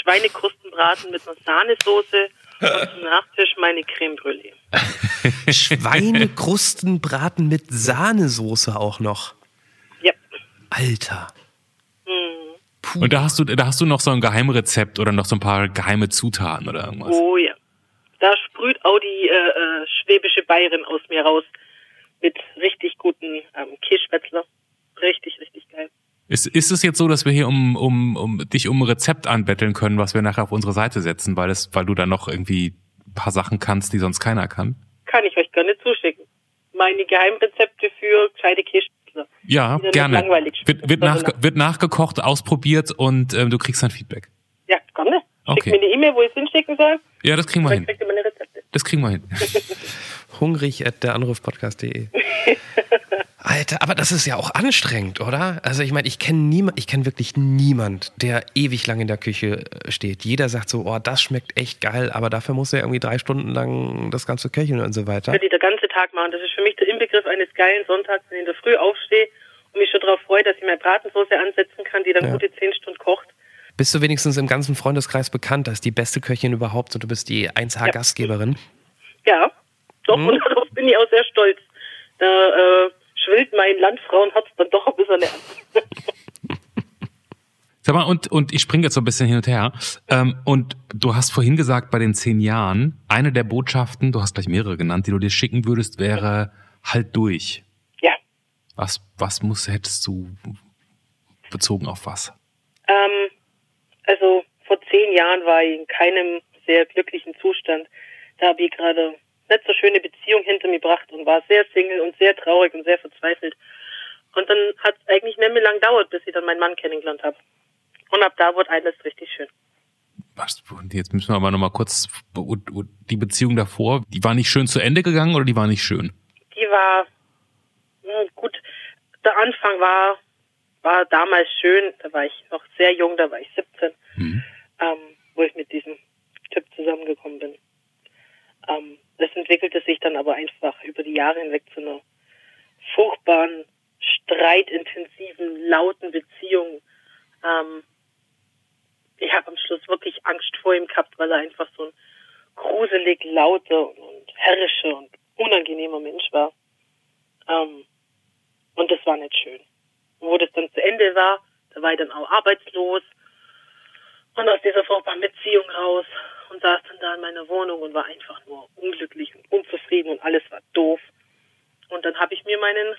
Schweinekrustenbraten mit einer Sahnesoße und zum Nachtisch meine Creme Brûlée. Schweinekrustenbraten mit Sahnesoße auch noch. Ja. Alter. Hm. Und da hast du, da hast du noch so ein Geheimrezept oder noch so ein paar geheime Zutaten oder irgendwas. Oh ja. Da sprüht auch die äh, äh, schwäbische Bayerin aus mir raus mit richtig guten ähm, Kässpätzler. Richtig, richtig. Ist, ist es jetzt so, dass wir hier um, um, um dich um ein Rezept anbetteln können, was wir nachher auf unsere Seite setzen, weil es, weil du da noch irgendwie ein paar Sachen kannst, die sonst keiner kann? Kann ich euch gerne zuschicken. Meine Geheimrezepte für gescheite Kässpätzler. Ja, gerne. Wird, wird, nach, wird nachgekocht, ausgekocht und ähm, du kriegst dann Feedback. Ja, gerne. Schickt Okay. mir eine E-Mail, wo ich es hinschicken soll. Ja, das kriegen wir hin. meine Rezepte. Das kriegen wir hin. Hungrig at der Anrufpodcast.de. Alter, aber das ist ja auch anstrengend, oder? Also ich meine, ich kenne niemand, ich kenne wirklich niemand, der ewig lang in der Küche äh, steht. Jeder sagt so, oh, das schmeckt echt geil, aber dafür muss er irgendwie drei Stunden lang das ganze köcheln und so weiter. Würde ich den ganzen Tag machen. Das ist für mich der Inbegriff eines geilen Sonntags, wenn ich in der Früh aufstehe und mich schon darauf freue, dass ich meine Bratensoße ansetzen kann, die dann Ja. gute zehn Stunden kocht. Bist du wenigstens im ganzen Freundeskreis bekannt als die beste Köchin überhaupt und du bist die 1H-Gastgeberin? Ja, doch, Hm? und darauf bin ich auch sehr stolz. Da äh, schwillt mein Landfrauenherz dann doch ein bisschen an. Sag mal, und, und ich springe jetzt so ein bisschen hin und her. Ähm, und du hast vorhin gesagt, bei den zehn Jahren, eine der Botschaften, du hast gleich mehrere genannt, die du dir schicken würdest, wäre halt durch. Ja, Was, was muss, hättest du bezogen auf was? ähm, also vor zehn Jahren war ich in keinem sehr glücklichen Zustand. Da habe ich gerade nicht so schöne Beziehung hinter mir gebracht und war sehr single und sehr traurig und sehr verzweifelt. Und dann hat es eigentlich nicht mehr lang gedauert, bis ich dann meinen Mann kennengelernt habe. Und ab da wurde alles richtig schön. Was, und jetzt müssen wir aber nochmal kurz, die Beziehung davor, die war nicht schön zu Ende gegangen oder die war nicht schön? die war hm, gut. Der Anfang war war damals schön. Da war ich noch sehr jung, da war ich 17, Mhm. ähm, wo ich mit diesem Typ zusammengekommen bin. Ähm, das entwickelte sich dann aber einfach über die Jahre hinweg zu einer furchtbaren, streitintensiven, lauten Beziehung. Ähm, ich habe am Schluss wirklich Angst vor ihm gehabt, weil er einfach so ein gruselig lauter und, herrischer und unangenehmer Mensch war. Ähm, und das war nicht schön. Wo das dann zu Ende war, da war ich dann auch arbeitslos und aus dieser furchtbaren Beziehung raus und saß dann da in meiner Wohnung und war einfach nur unglücklich und unzufrieden und alles war doof. Und dann habe ich mir meinen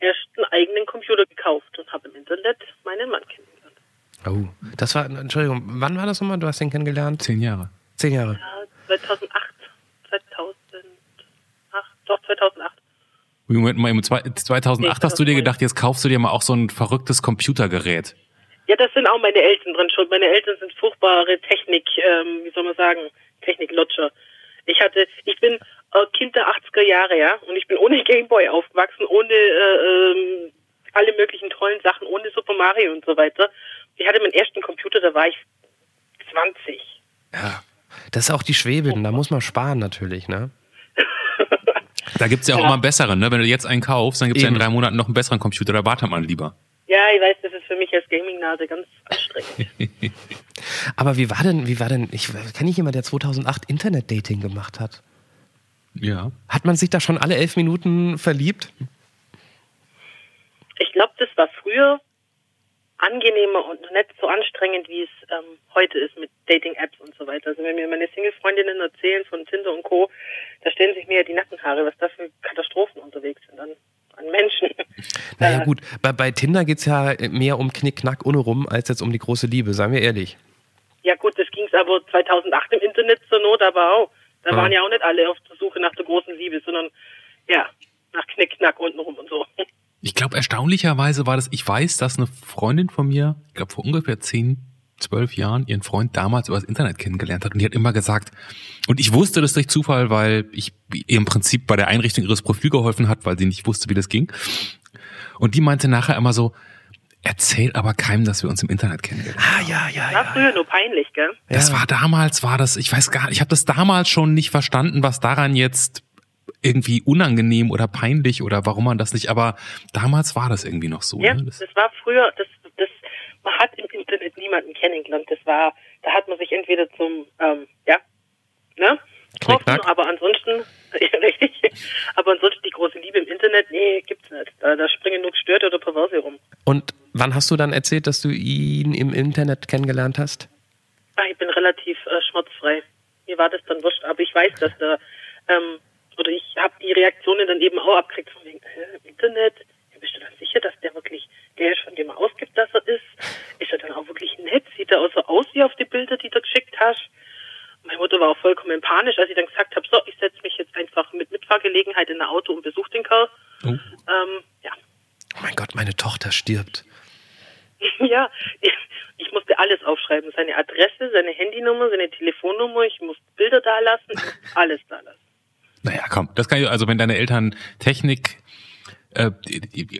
ersten eigenen Computer gekauft und habe im Internet meinen Mann kennengelernt. Oh, das war, Entschuldigung, wann war das nochmal? Du hast ihn kennengelernt? Zehn Jahre. Zehn Jahre. Ja, 2008, 2008, doch 2008. Moment mal, im zwei- 2008 hast du dir gedacht, jetzt kaufst du dir mal auch so ein verrücktes Computergerät. Ja, das sind auch meine Eltern dran schuld. Meine Eltern sind furchtbare Technik, ähm, wie soll man sagen, Techniklutscher. Ich hatte, ich bin äh, Kind der 80er Jahre, ja, und ich bin ohne Gameboy aufgewachsen, ohne äh, ähm, alle möglichen tollen Sachen, ohne Super Mario und so weiter. Ich hatte meinen ersten Computer, da war ich 20. Ja. Das ist auch die Schwäbin, da muss man sparen natürlich, ne? Da gibt's ja auch Ja. immer einen besseren, ne? Wenn du jetzt einen kaufst, dann gibt's ja in drei Monaten noch einen besseren Computer, da wartet man lieber. Ja, ich weiß, für mich als Gaming-Nase ganz anstrengend. Aber wie war denn, wie war denn, ich kenne ich jemand, der 2008 Internet-Dating gemacht hat? Ja. Hat man sich da schon alle elf Minuten verliebt? Ich glaube, das war früher angenehmer und nicht so anstrengend, wie es ähm, heute ist mit Dating-Apps und so weiter. Also wenn mir meine Single-Freundinnen erzählen von Tinder und Co., da stellen sich mir ja die Nackenhaare, was da für Katastrophen unterwegs sind an, an Menschen. Naja Äh, gut, bei, bei Tinder geht's ja mehr um Knick, Knack, ohne rum, als jetzt um die große Liebe, seien wir ehrlich. Ja gut, das ging es aber 2008 im Internet zur Not aber auch. Da Ja. waren ja auch nicht alle auf der Suche nach der großen Liebe, sondern ja, nach Knick, Knack untenrum und so. Ich glaube, erstaunlicherweise war das, ich weiß, dass eine Freundin von mir, ich glaube vor ungefähr zehn, zwölf Jahren, ihren Freund damals über das Internet kennengelernt hat. Und die hat immer gesagt, und ich wusste das durch Zufall, weil ich ihr im Prinzip bei der Einrichtung ihres Profil geholfen hat, weil sie nicht wusste, wie das ging. Und die meinte nachher immer so, erzähl aber keinem, dass wir uns im Internet kennengelernt haben. Ah, ja, ja, War früher nur peinlich, gell? Das Ja. war damals, war das, ich weiß gar nicht, ich habe das damals schon nicht verstanden, was daran jetzt irgendwie unangenehm oder peinlich oder warum man das nicht, aber damals war das irgendwie noch so. Ja, ne? das, das war früher, das, das, man hat im Internet niemanden kennengelernt. Das war, da hat man sich entweder zum, ähm, ja, ne, getroffen, Knickknack. aber ansonsten, ja, richtig, aber ansonsten die große Liebe im Internet, nee, gibt's nicht. Da, da springen nur Gestörte oder Perverse rum. Und wann hast du dann erzählt, dass du ihn im Internet kennengelernt hast? Ah, ich bin relativ äh, schmerzfrei. Mir war das dann wurscht, aber ich weiß, dass da, ähm, oder ich habe die Reaktionen dann eben auch abgekriegt von wegen, hä, im Internet, ja, bist du dann sicher, dass der wirklich der ist, von dem er ausgibt, dass er ist? Ist er dann auch wirklich nett? Sieht er auch so aus wie auf die Bilder, die du geschickt hast? Meine Mutter war auch vollkommen panisch, als ich dann gesagt habe, so, ich setze mich jetzt einfach mit Mitfahrgelegenheit in ein Auto und besuche den Kerl. Oh. Ähm, ja. Oh mein Gott, meine Tochter stirbt. Ja, ich, musste alles aufschreiben. Seine Adresse, seine Handynummer, seine Telefonnummer, ich musste Bilder da lassen, alles da lassen. naja, komm, das kann ich, also wenn deine Eltern Technik, äh,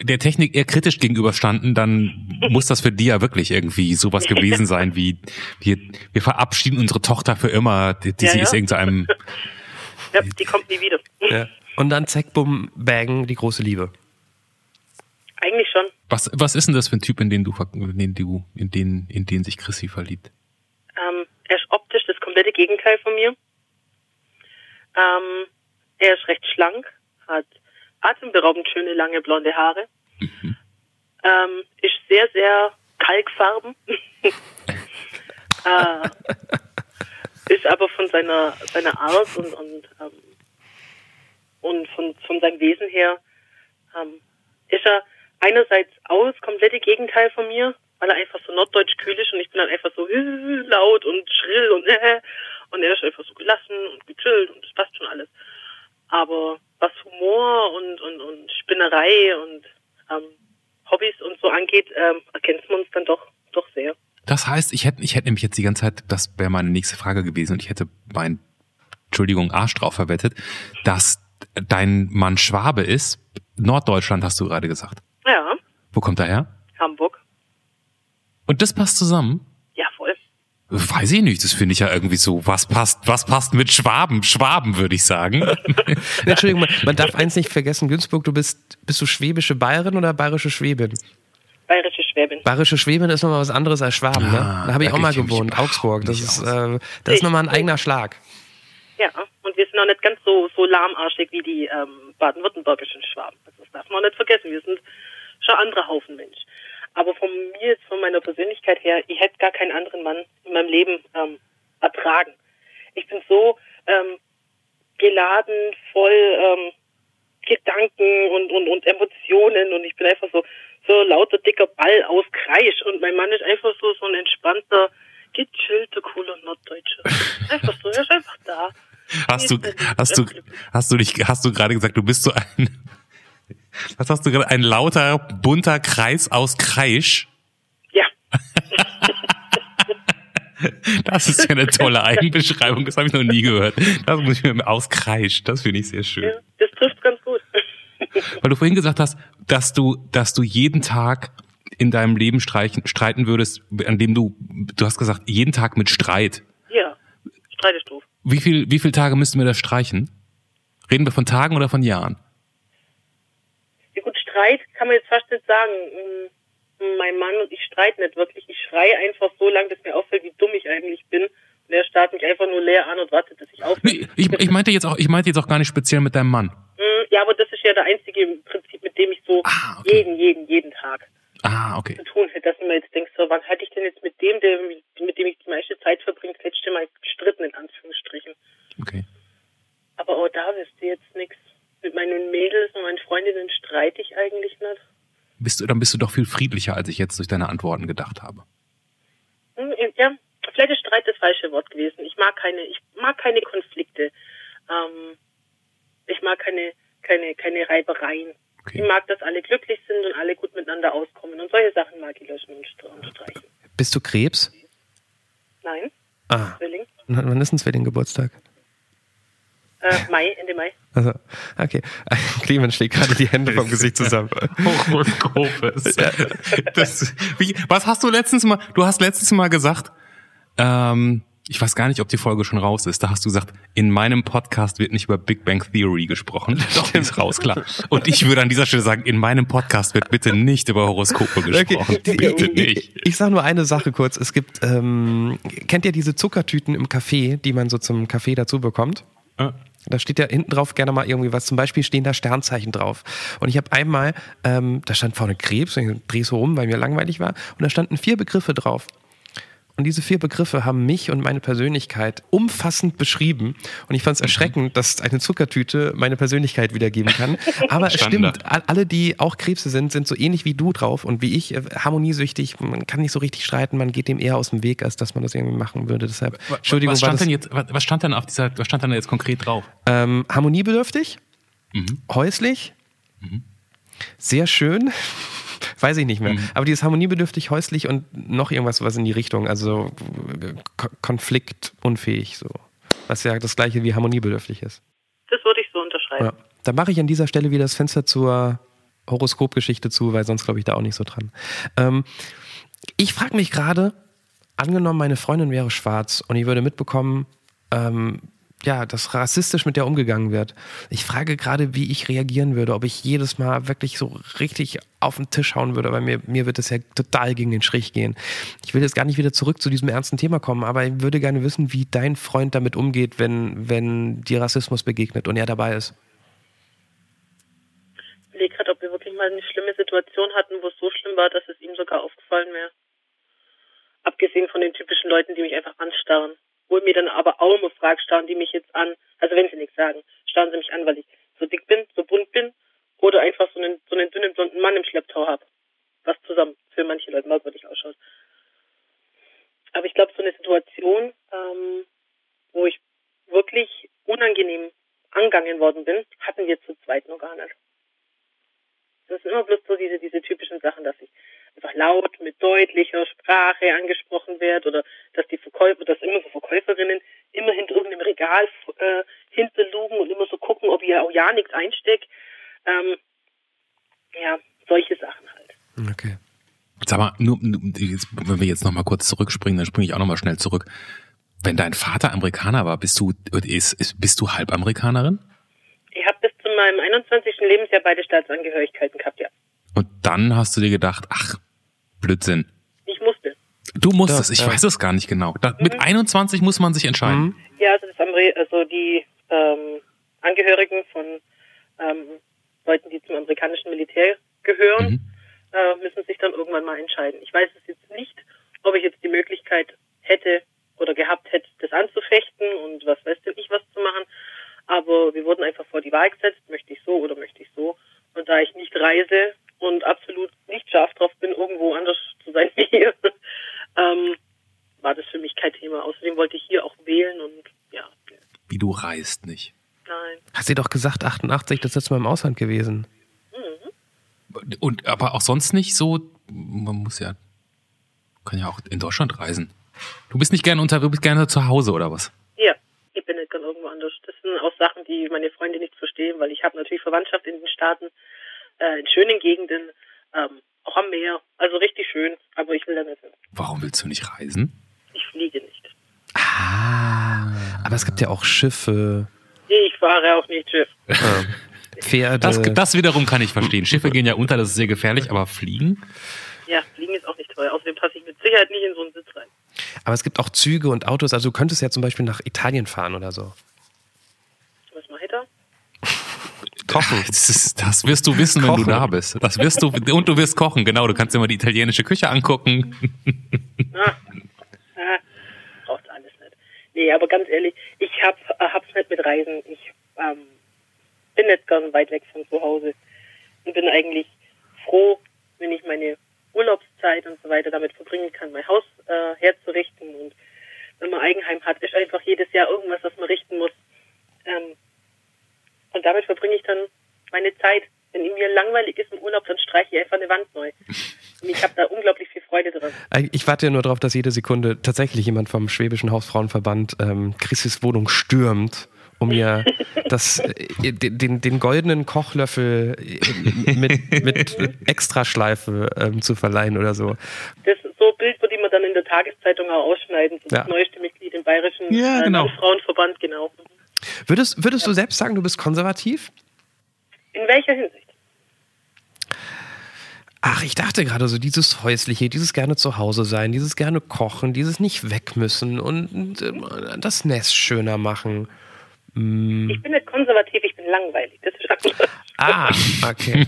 der Technik eher kritisch gegenüberstanden, dann muss das für die ja wirklich irgendwie sowas gewesen sein, wie wir, wir verabschieden unsere Tochter für immer, die, die Ja, sie ja. ist irgendeinem, Ja, die kommt nie wieder. Ja. Und dann zack, bumm, bang, die große Liebe. Eigentlich schon. was, was ist denn das für ein Typ, in den du, in den du, in den, in den sich Chrissy verliebt? Ähm, er ist optisch das komplette Gegenteil von mir. Ähm, er ist recht schlank, hat atemberaubend schöne lange blonde Haare. Ähm, ist sehr, sehr kalkfarben. äh, ist aber von seiner, seiner Art und, und, ähm, und von, von seinem Wesen her ähm, ist er einerseits das komplette Gegenteil von mir, weil er einfach so norddeutsch kühl ist und ich bin dann einfach so laut und schrill und äh, und er ist einfach so gelassen und gechillt und das passt schon alles. Aber was Humor und, und, und Spinnerei und ähm, Hobbys und so angeht, ähm, erkennt man uns dann doch, doch sehr. Das heißt, ich hätte, ich hätte nämlich jetzt die ganze Zeit, das wäre meine nächste Frage gewesen und ich hätte mein, Entschuldigung, Arsch drauf verwettet, dass dein Mann Schwabe ist. Norddeutschland hast du gerade gesagt. Ja, Wo kommt er her? Hamburg. Und das passt zusammen? Weiß ich nicht, das finde ich ja irgendwie so, was passt, was passt mit Schwaben? Schwaben, würde ich sagen. Entschuldigung, man, man darf eins nicht vergessen, Günzburg, du bist, bist du schwäbische Bayerin oder bayerische Schwäbin? Bayerische Schwäbin. Bayerische Schwäbin ist nochmal was anderes als Schwaben, ne? Ah, Da habe ich auch mal mich gewohnt, Augsburg. Das ist, äh, das ist nochmal ein eigener Schlag. Ja, und wir sind auch nicht ganz so, so lahmarschig wie die ähm, baden-württembergischen Schwaben. Das darf man nicht vergessen. Wir sind schon andere Haufen Mensch. Aber von mir jetzt, von meiner Persönlichkeit her, ich hätte gar keinen anderen Mann in meinem Leben ähm, ertragen. Ich bin so ähm, geladen, voll ähm, Gedanken und, und, und Emotionen und ich bin einfach so, so lauter dicker Ball aus Kreisch und mein Mann ist einfach so, so ein entspannter, gechillter, cooler Norddeutscher. Einfach so, er ist einfach da. Hast du, hast du, hast du dich, hast du gerade gesagt, du bist so ein, was hast du gerade, ein lauter, bunter Kreis aus Kreisch? Ja, Das ist ja eine tolle Eigenbeschreibung, das habe ich noch nie gehört. Das muss ich mir aus Kreisch, das finde ich sehr schön. ja, das trifft ganz gut. Weil du vorhin gesagt hast, dass du, dass du jeden Tag in deinem Leben streichen, streiten würdest, an dem du, du hast gesagt, jeden Tag mit Streit. Ja, Streit ist doof. Wie viel, wie viele Tage müssten wir das streichen? Reden wir von Tagen oder von Jahren? Streit kann man jetzt fast nicht sagen. Mm, Mein Mann und ich streiten nicht wirklich. Ich schreie einfach so lange, dass mir auffällt, wie dumm ich eigentlich bin. Und er starrt mich einfach nur leer an und wartet, dass ich aufhöre. Ich, ich meinte jetzt auch, ich meinte jetzt auch gar nicht speziell mit deinem Mann. Mm, Ja, aber das ist ja der einzige im Prinzip, mit dem ich so Ah, okay. jeden, jeden, jeden Tag Ah, okay. zu tun hätte, dass ich mir jetzt denke, so, wann hatte ich denn jetzt mit dem, der, mit dem ich die meiste Zeit verbringe, das letzte Mal gestritten, in Anführungsstrichen. Okay. Aber auch da wisst ihr jetzt nichts. Meinen Mädels und meinen Freundinnen streite ich eigentlich nicht. Bist du, dann bist du doch viel friedlicher, als ich jetzt durch deine Antworten gedacht habe. Hm, Ja, vielleicht ist Streit das falsche Wort gewesen. Ich mag keine, ich mag keine Konflikte. Ähm, ich mag keine, keine, keine Reibereien. Okay. Ich mag, dass alle glücklich sind und alle gut miteinander auskommen. Und solche Sachen mag ich löschen und str- und streichen. Bist du Krebs? Nein, Ah. Zwilling. Und Wann ist ein Zwilling-Geburtstag? Äh, Mai, Ende Mai. Also, okay. Clemens schlägt gerade die Hände vom Gesicht zusammen. Horoskopes. Das, wie, was hast du letztens mal, du hast letztens mal gesagt, ähm, ich weiß gar nicht, ob die Folge schon raus ist. Da hast du gesagt, in meinem Podcast wird nicht über Big Bang Theory gesprochen. Doch, die ist raus, klar. Und ich würde an dieser Stelle sagen, in meinem Podcast wird bitte nicht über Horoskope gesprochen. Okay. Bitte Ich, nicht. ich sage nur eine Sache kurz. Es gibt, ähm, kennt ihr diese Zuckertüten im Kaffee, die man so zum Kaffee dazu bekommt? Ah. Da steht ja hinten drauf gerne mal irgendwie was. Zum Beispiel stehen da Sternzeichen drauf. Und ich habe einmal, ähm, da stand vorne Krebs, ich drehe so rum, weil mir langweilig war. Und da standen vier Begriffe drauf. Und diese vier Begriffe haben mich und meine Persönlichkeit umfassend beschrieben. Und ich fand es erschreckend, dass eine Zuckertüte meine Persönlichkeit wiedergeben kann. Aber es stimmt, all- alle, die auch Krebse sind, sind so ähnlich wie du drauf und wie ich, äh, harmoniesüchtig. Man kann nicht so richtig streiten, man geht dem eher aus dem Weg, als dass man das irgendwie machen würde. Deshalb, Entschuldigung, was stand das denn jetzt, was stand denn auf dieser, was stand denn jetzt konkret drauf? ähm, harmoniebedürftig, Mhm. häuslich, sehr schön. Weiß ich nicht mehr. Mhm. Aber dieses harmoniebedürftig, häuslich und noch irgendwas, was in die Richtung, also äh, ko- konfliktunfähig, so. Was ja das gleiche wie harmoniebedürftig ist. Das würde ich so unterschreiben. Ja. Da mache ich an dieser Stelle wieder das Fenster zur Horoskopgeschichte zu, weil sonst glaube ich da auch nicht so dran. Ähm, ich frage mich gerade, angenommen, meine Freundin wäre schwarz und ich würde mitbekommen, ähm, ja, dass rassistisch mit der umgegangen wird. Ich frage gerade, wie ich reagieren würde, ob ich jedes Mal wirklich so richtig auf den Tisch hauen würde, weil mir, mir wird das ja total gegen den Strich gehen. Ich will jetzt gar nicht wieder zurück zu diesem ernsten Thema kommen, aber ich würde gerne wissen, wie dein Freund damit umgeht, wenn, wenn dir Rassismus begegnet und er dabei ist. Ich überlege gerade, ob wir wirklich mal eine schlimme Situation hatten, wo es so schlimm war, dass es ihm sogar aufgefallen wäre. Abgesehen von den typischen Leuten, die mich einfach anstarren. Wo mir dann aber auch immer frage, starren die mich jetzt an? Also wenn sie nichts sagen, starren sie mich an, weil ich so dick bin, so bunt bin oder einfach so einen, so einen dünnen blonden Mann im Schlepptau habe. Was zusammen für manche Leute merkwürdig ausschaut. Aber ich glaube, so eine Situation, ähm, wo ich wirklich unangenehm angegangen worden bin, hatten wir zu zweit noch gar nicht. Das sind immer bloß so diese, diese typischen Sachen, dass ich einfach laut mit deutlicher Sprache angesprochen werde oder dass die Verkäufer, dass immer so hinter Regal äh, hinterlugen und immer so gucken, ob ich auch ja nichts einstecke. Ähm, ja, solche Sachen halt. Okay. Sag mal, nur, jetzt, wenn wir jetzt noch mal kurz zurückspringen, dann springe ich auch noch mal schnell zurück. Wenn dein Vater Amerikaner war, bist du, ist, ist, bist du Halbamerikanerin? Ich habe bis zu meinem 21. Lebensjahr beide Staatsangehörigkeiten gehabt, ja. Und dann hast du dir gedacht, ach, Blödsinn. Ich musste. Du musstest, Ja, ich ja. weiß es gar nicht genau. Da, Mit 21 muss man sich entscheiden. Mhm. Ja, also, das Ameri also die ähm, Angehörigen von ähm, Leuten, die zum amerikanischen Militär gehören, Mhm. äh, müssen sich dann irgendwann mal entscheiden. Ich weiß es jetzt nicht, ob ich jetzt die Möglichkeit hätte oder gehabt hätte, das anzufechten und was weiß denn ich was zu machen. Aber wir wurden einfach vor die Wahl gesetzt, möchte ich so oder möchte ich so. Und da ich nicht reise und absolut nicht scharf drauf bin, irgendwo anders zu sein wie hier, ähm, war das für mich kein Thema. Außerdem wollte ich hier auch wählen und ja, Wie du reist nicht. nein. Hast doch gesagt, 88, das letzte Mal im Ausland gewesen. Und aber auch sonst nicht so, man muss ja, kann ja auch in Deutschland reisen. Du bist nicht gerne unter, du bist gerne zu Hause oder was? Ja, ich bin nicht ganz irgendwo anders. Das sind auch Sachen, die meine Freunde nicht verstehen, weil ich habe natürlich Verwandtschaft in den Staaten, äh, in schönen Gegenden, ähm, auch am Meer. Also richtig schön, aber ich will da nicht hin. Warum willst du nicht reisen? Ich fliege nicht. Ah. Aber es gibt ja auch Schiffe. Ich fahre auch. Pferde. Das, das wiederum kann ich verstehen. Schiffe gehen ja unter, das ist sehr gefährlich, aber fliegen? Ja, fliegen ist auch nicht toll. Außerdem passe ich mit Sicherheit nicht in so einen Sitz rein. Aber es gibt auch Züge und Autos. Also du könntest ja zum Beispiel nach Italien fahren oder so. Was mache ich da? Kochen. Das, ist, das wirst du wissen, wenn Kochen. du da bist. Das wirst du und du wirst kochen. Genau, du kannst dir mal die italienische Küche angucken. Ah, ah, braucht alles nicht. Nee, aber ganz ehrlich, ich hab, äh, hab's nicht mit Reisen. Ich ähm, bin nicht gern weit weg von zu Hause und bin eigentlich froh, wenn ich meine Urlaubszeit und so weiter damit verbringen kann, mein Haus äh, herzurichten. Und wenn man Eigenheim hat, ist einfach jedes Jahr irgendwas, was man richten muss. Ähm, und damit verbringe ich dann meine Zeit. Wenn mir langweilig ist im Urlaub, dann streiche ich einfach eine Wand neu. Und ich habe da unglaublich viel Freude dran. Ich warte ja nur darauf, dass jede Sekunde tatsächlich jemand vom Schwäbischen Hausfrauenverband ähm, Chrissys Wohnung stürmt, um ihr das, äh, den, den, den goldenen Kochlöffel äh, mit, mit Extraschleife ähm, zu verleihen oder so. Das so ein Bild würde ich mir dann in der Tageszeitung auch ausschneiden. Das Ja. neueste Mitglied im Bayerischen Ja, äh, genau. Landfrauenverband, genau. Würdest, würdest du selbst sagen, du bist konservativ? In welcher Hinsicht? Ach, ich dachte gerade so, dieses Häusliche, dieses gerne zu Hause sein, dieses gerne kochen, dieses nicht weg müssen und, und äh, das Nest schöner machen. Hm. Ich bin nicht konservativ, ich bin langweilig. Das ist anders. Ah, okay.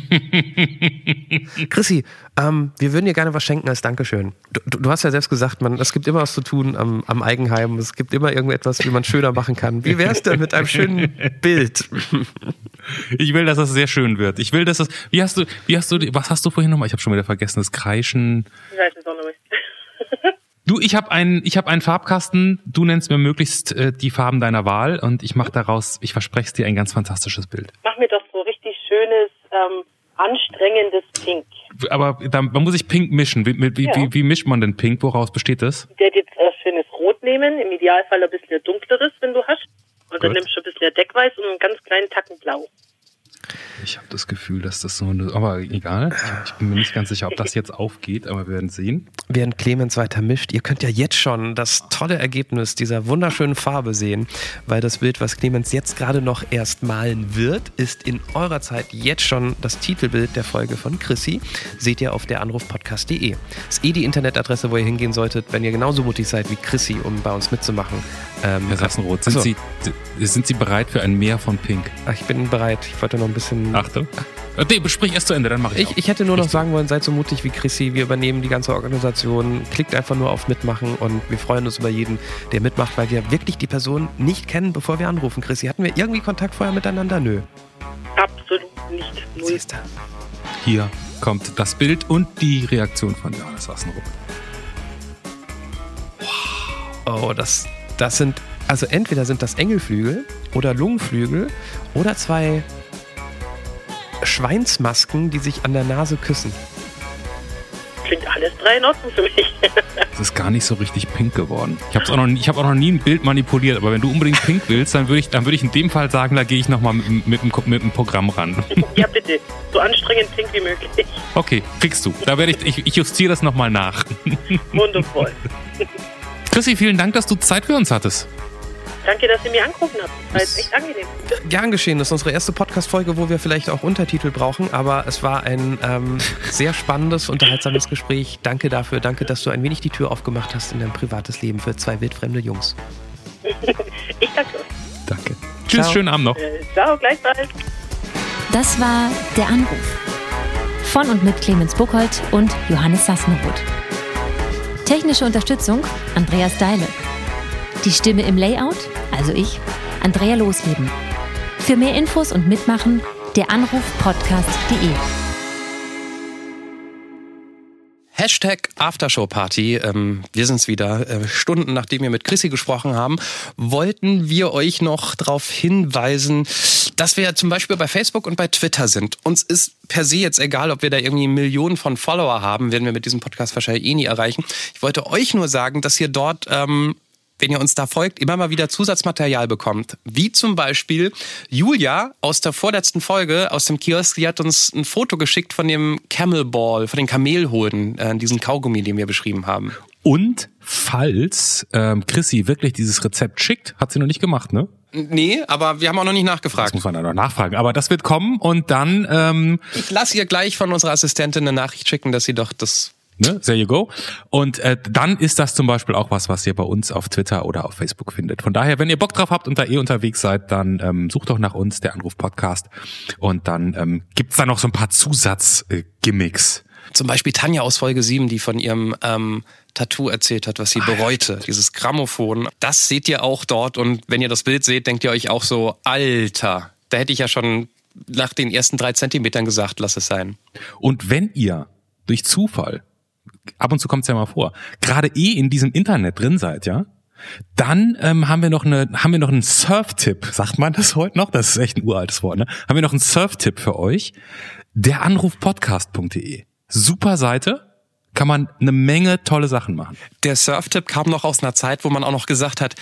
Chrissy, ähm, wir würden dir gerne was schenken als Dankeschön. Du, du, hast ja selbst gesagt, man, es gibt immer was zu tun am, am Eigenheim. Es gibt immer irgendetwas, wie man schöner machen kann. Wie wär's denn mit einem schönen Bild? Ich will, dass das sehr schön wird. Ich will, dass das. Wie hast du, wie hast du, was hast du vorhin nochmal? Ich habe schon wieder vergessen. Das Kreischen. Ich weiß es auch noch nicht. Du, ich habe einen, ich habe einen Farbkasten. Du nennst mir möglichst äh, die Farben deiner Wahl und ich mache daraus, ich verspreche es dir, ein ganz fantastisches Bild. Mach mir doch so richtig schönes, ähm, anstrengendes Pink. Aber da, da muss ich Pink mischen. Wie, wie, Ja. wie, wie mischt man denn Pink? Woraus besteht das? Der jetzt äh, schönes Rot nehmen, im Idealfall ein bisschen dunkleres, wenn du hast. Und dann Gut. nimmst du ein bisschen Deckweiß und einen ganz kleinen Tacken Blau. Ich habe das Gefühl, dass das so eine, aber egal. Ich, bin mir nicht ganz sicher, ob das jetzt aufgeht, aber wir werden sehen. Während Clemens weiter mischt, ihr könnt ja jetzt schon das tolle Ergebnis dieser wunderschönen Farbe sehen, weil das Bild, was Clemens jetzt gerade noch erst malen wird, ist in eurer Zeit jetzt schon das Titelbild der Folge von Chrissy. Seht ihr auf der Anrufpodcast.de. Ist eh die Internetadresse, wo ihr hingehen solltet, wenn ihr genauso mutig seid wie Chrissy, um bei uns mitzumachen. Ähm, Herr Sassenroth, sind, Achso. Sie, sind Sie bereit für ein Meer von Pink? Ach, ich bin bereit. Ich wollte noch ein bisschen. Achtung. Äh, Nee, besprich erst zu Ende, dann mache ich, Ich, ich hätte nur noch sagen wollen, seid so mutig wie Chrissy. Wir übernehmen die ganze Organisation. Klickt einfach nur auf Mitmachen und wir freuen uns über jeden, der mitmacht, weil wir wirklich die Person nicht kennen, bevor wir anrufen. Chrissy, hatten wir irgendwie Kontakt vorher miteinander? Nö. Absolut nicht. Null. Hier kommt das Bild und die Reaktion von Johannes Sassenroth. Oh, das, das sind, also entweder sind das Engelflügel oder Lungenflügel oder zwei Schweinsmasken, die sich an der Nase küssen. Klingt alles drei in Ordnung für mich. Es ist gar nicht so richtig pink geworden. Ich habe auch, noch nie- ich hab auch noch nie ein Bild manipuliert, aber wenn du unbedingt pink willst, dann würde ich, dann würde ich in dem Fall sagen, da gehe ich nochmal mit, dem- mit, dem Ko- mit dem Programm ran. ja, bitte. So anstrengend pink wie möglich. Okay, kriegst du. Da werde ich, ich, ich justiere das nochmal nach. Wundervoll. Chrissy, vielen Dank, dass du Zeit für uns hattest. Danke, dass ihr mir angerufen habt. Das war jetzt echt angenehm. Gern geschehen. Das ist unsere erste Podcast-Folge, wo wir vielleicht auch Untertitel brauchen, aber es war ein ähm, sehr spannendes, unterhaltsames Gespräch. Danke dafür. Danke, dass du ein wenig die Tür aufgemacht hast in dein privates Leben für zwei wildfremde Jungs. Ich danke euch. Danke. Tschüss, Ciao. schönen Abend noch. Äh, ciao, gleichfalls. Das war Der Anruf. Von und mit Clemens Buchholz und Johannes Sassenroth. Technische Unterstützung Andreas Deile. Die Stimme im Layout, also ich, Andrea Losleben. Für mehr Infos und Mitmachen der Anrufpodcast.de. Hashtag Aftershow-Party. Ähm, wir sind's wieder. Äh, Stunden nachdem wir mit Chrissy gesprochen haben, wollten wir euch noch darauf hinweisen, dass wir zum Beispiel bei Facebook und bei Twitter sind. Uns ist per se jetzt egal, ob wir da irgendwie Millionen von Follower haben, werden wir mit diesem Podcast wahrscheinlich eh nie erreichen. Ich wollte euch nur sagen, dass ihr dort ähm, wenn ihr uns da folgt, immer mal wieder Zusatzmaterial bekommt. Wie zum Beispiel Julia aus der vorletzten Folge aus dem Kiosk, die hat uns ein Foto geschickt von dem Camel Ball, von den Kamelhoden, äh, diesen Kaugummi, den wir beschrieben haben. Und falls ähm, Chrissy wirklich dieses Rezept schickt, hat sie noch nicht gemacht, ne? Nee, aber wir haben auch noch nicht Das nachgefragt. muss man dann noch nachfragen. Aber das wird kommen und dann, ähm, Ich lasse ihr gleich von unserer Assistentin eine Nachricht schicken, dass sie doch das ne, there you go. Und äh, dann ist das zum Beispiel auch was, was ihr bei uns auf Twitter oder auf Facebook findet. Von daher, wenn ihr Bock drauf habt und da eh unterwegs seid, dann ähm, sucht doch nach uns, der Anruf Podcast. Und dann ähm, gibt's da noch so ein paar Zusatz-Gimmicks. Zum Beispiel Tanja aus Folge 7, die von ihrem ähm, Tattoo erzählt hat, was sie bereute. Dieses Grammophon. Das seht ihr auch dort. Und wenn ihr das Bild seht, denkt ihr euch auch so, Alter, da hätte ich ja schon nach den ersten drei Zentimetern gesagt, lass es sein. Und wenn ihr durch Zufall, ab und zu kommt's ja mal vor, gerade eh in diesem Internet drin seid, ja, dann ähm, haben wir noch eine, haben wir noch einen Surf-Tipp. Sagt man das heute noch? Das ist echt ein uraltes Wort, ne? Haben wir noch einen Surf-Tipp für euch? Der Anrufpodcast.de. Super Seite, kann man eine Menge tolle Sachen machen. Der Surftipp kam noch aus einer Zeit, wo man auch noch gesagt hat,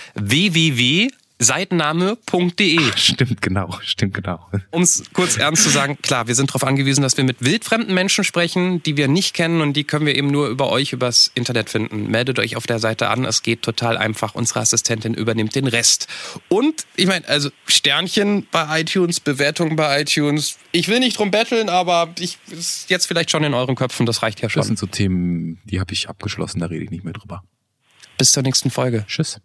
www.seitenname.de. Stimmt genau, stimmt genau. Um es kurz ernst zu sagen, klar, wir sind darauf angewiesen, dass wir mit wildfremden Menschen sprechen, die wir nicht kennen und die können wir eben nur über euch, übers Internet finden. Meldet euch auf der Seite an, es geht total einfach. Unsere Assistentin übernimmt den Rest. Und ich meine, also Sternchen bei iTunes, Bewertungen bei iTunes. Ich will nicht drum betteln, aber ich ist jetzt vielleicht schon in euren Köpfen, das reicht ja Das schon. sind so Themen, die habe ich abgeschlossen, da rede ich nicht mehr drüber. Bis zur nächsten Folge. Tschüss.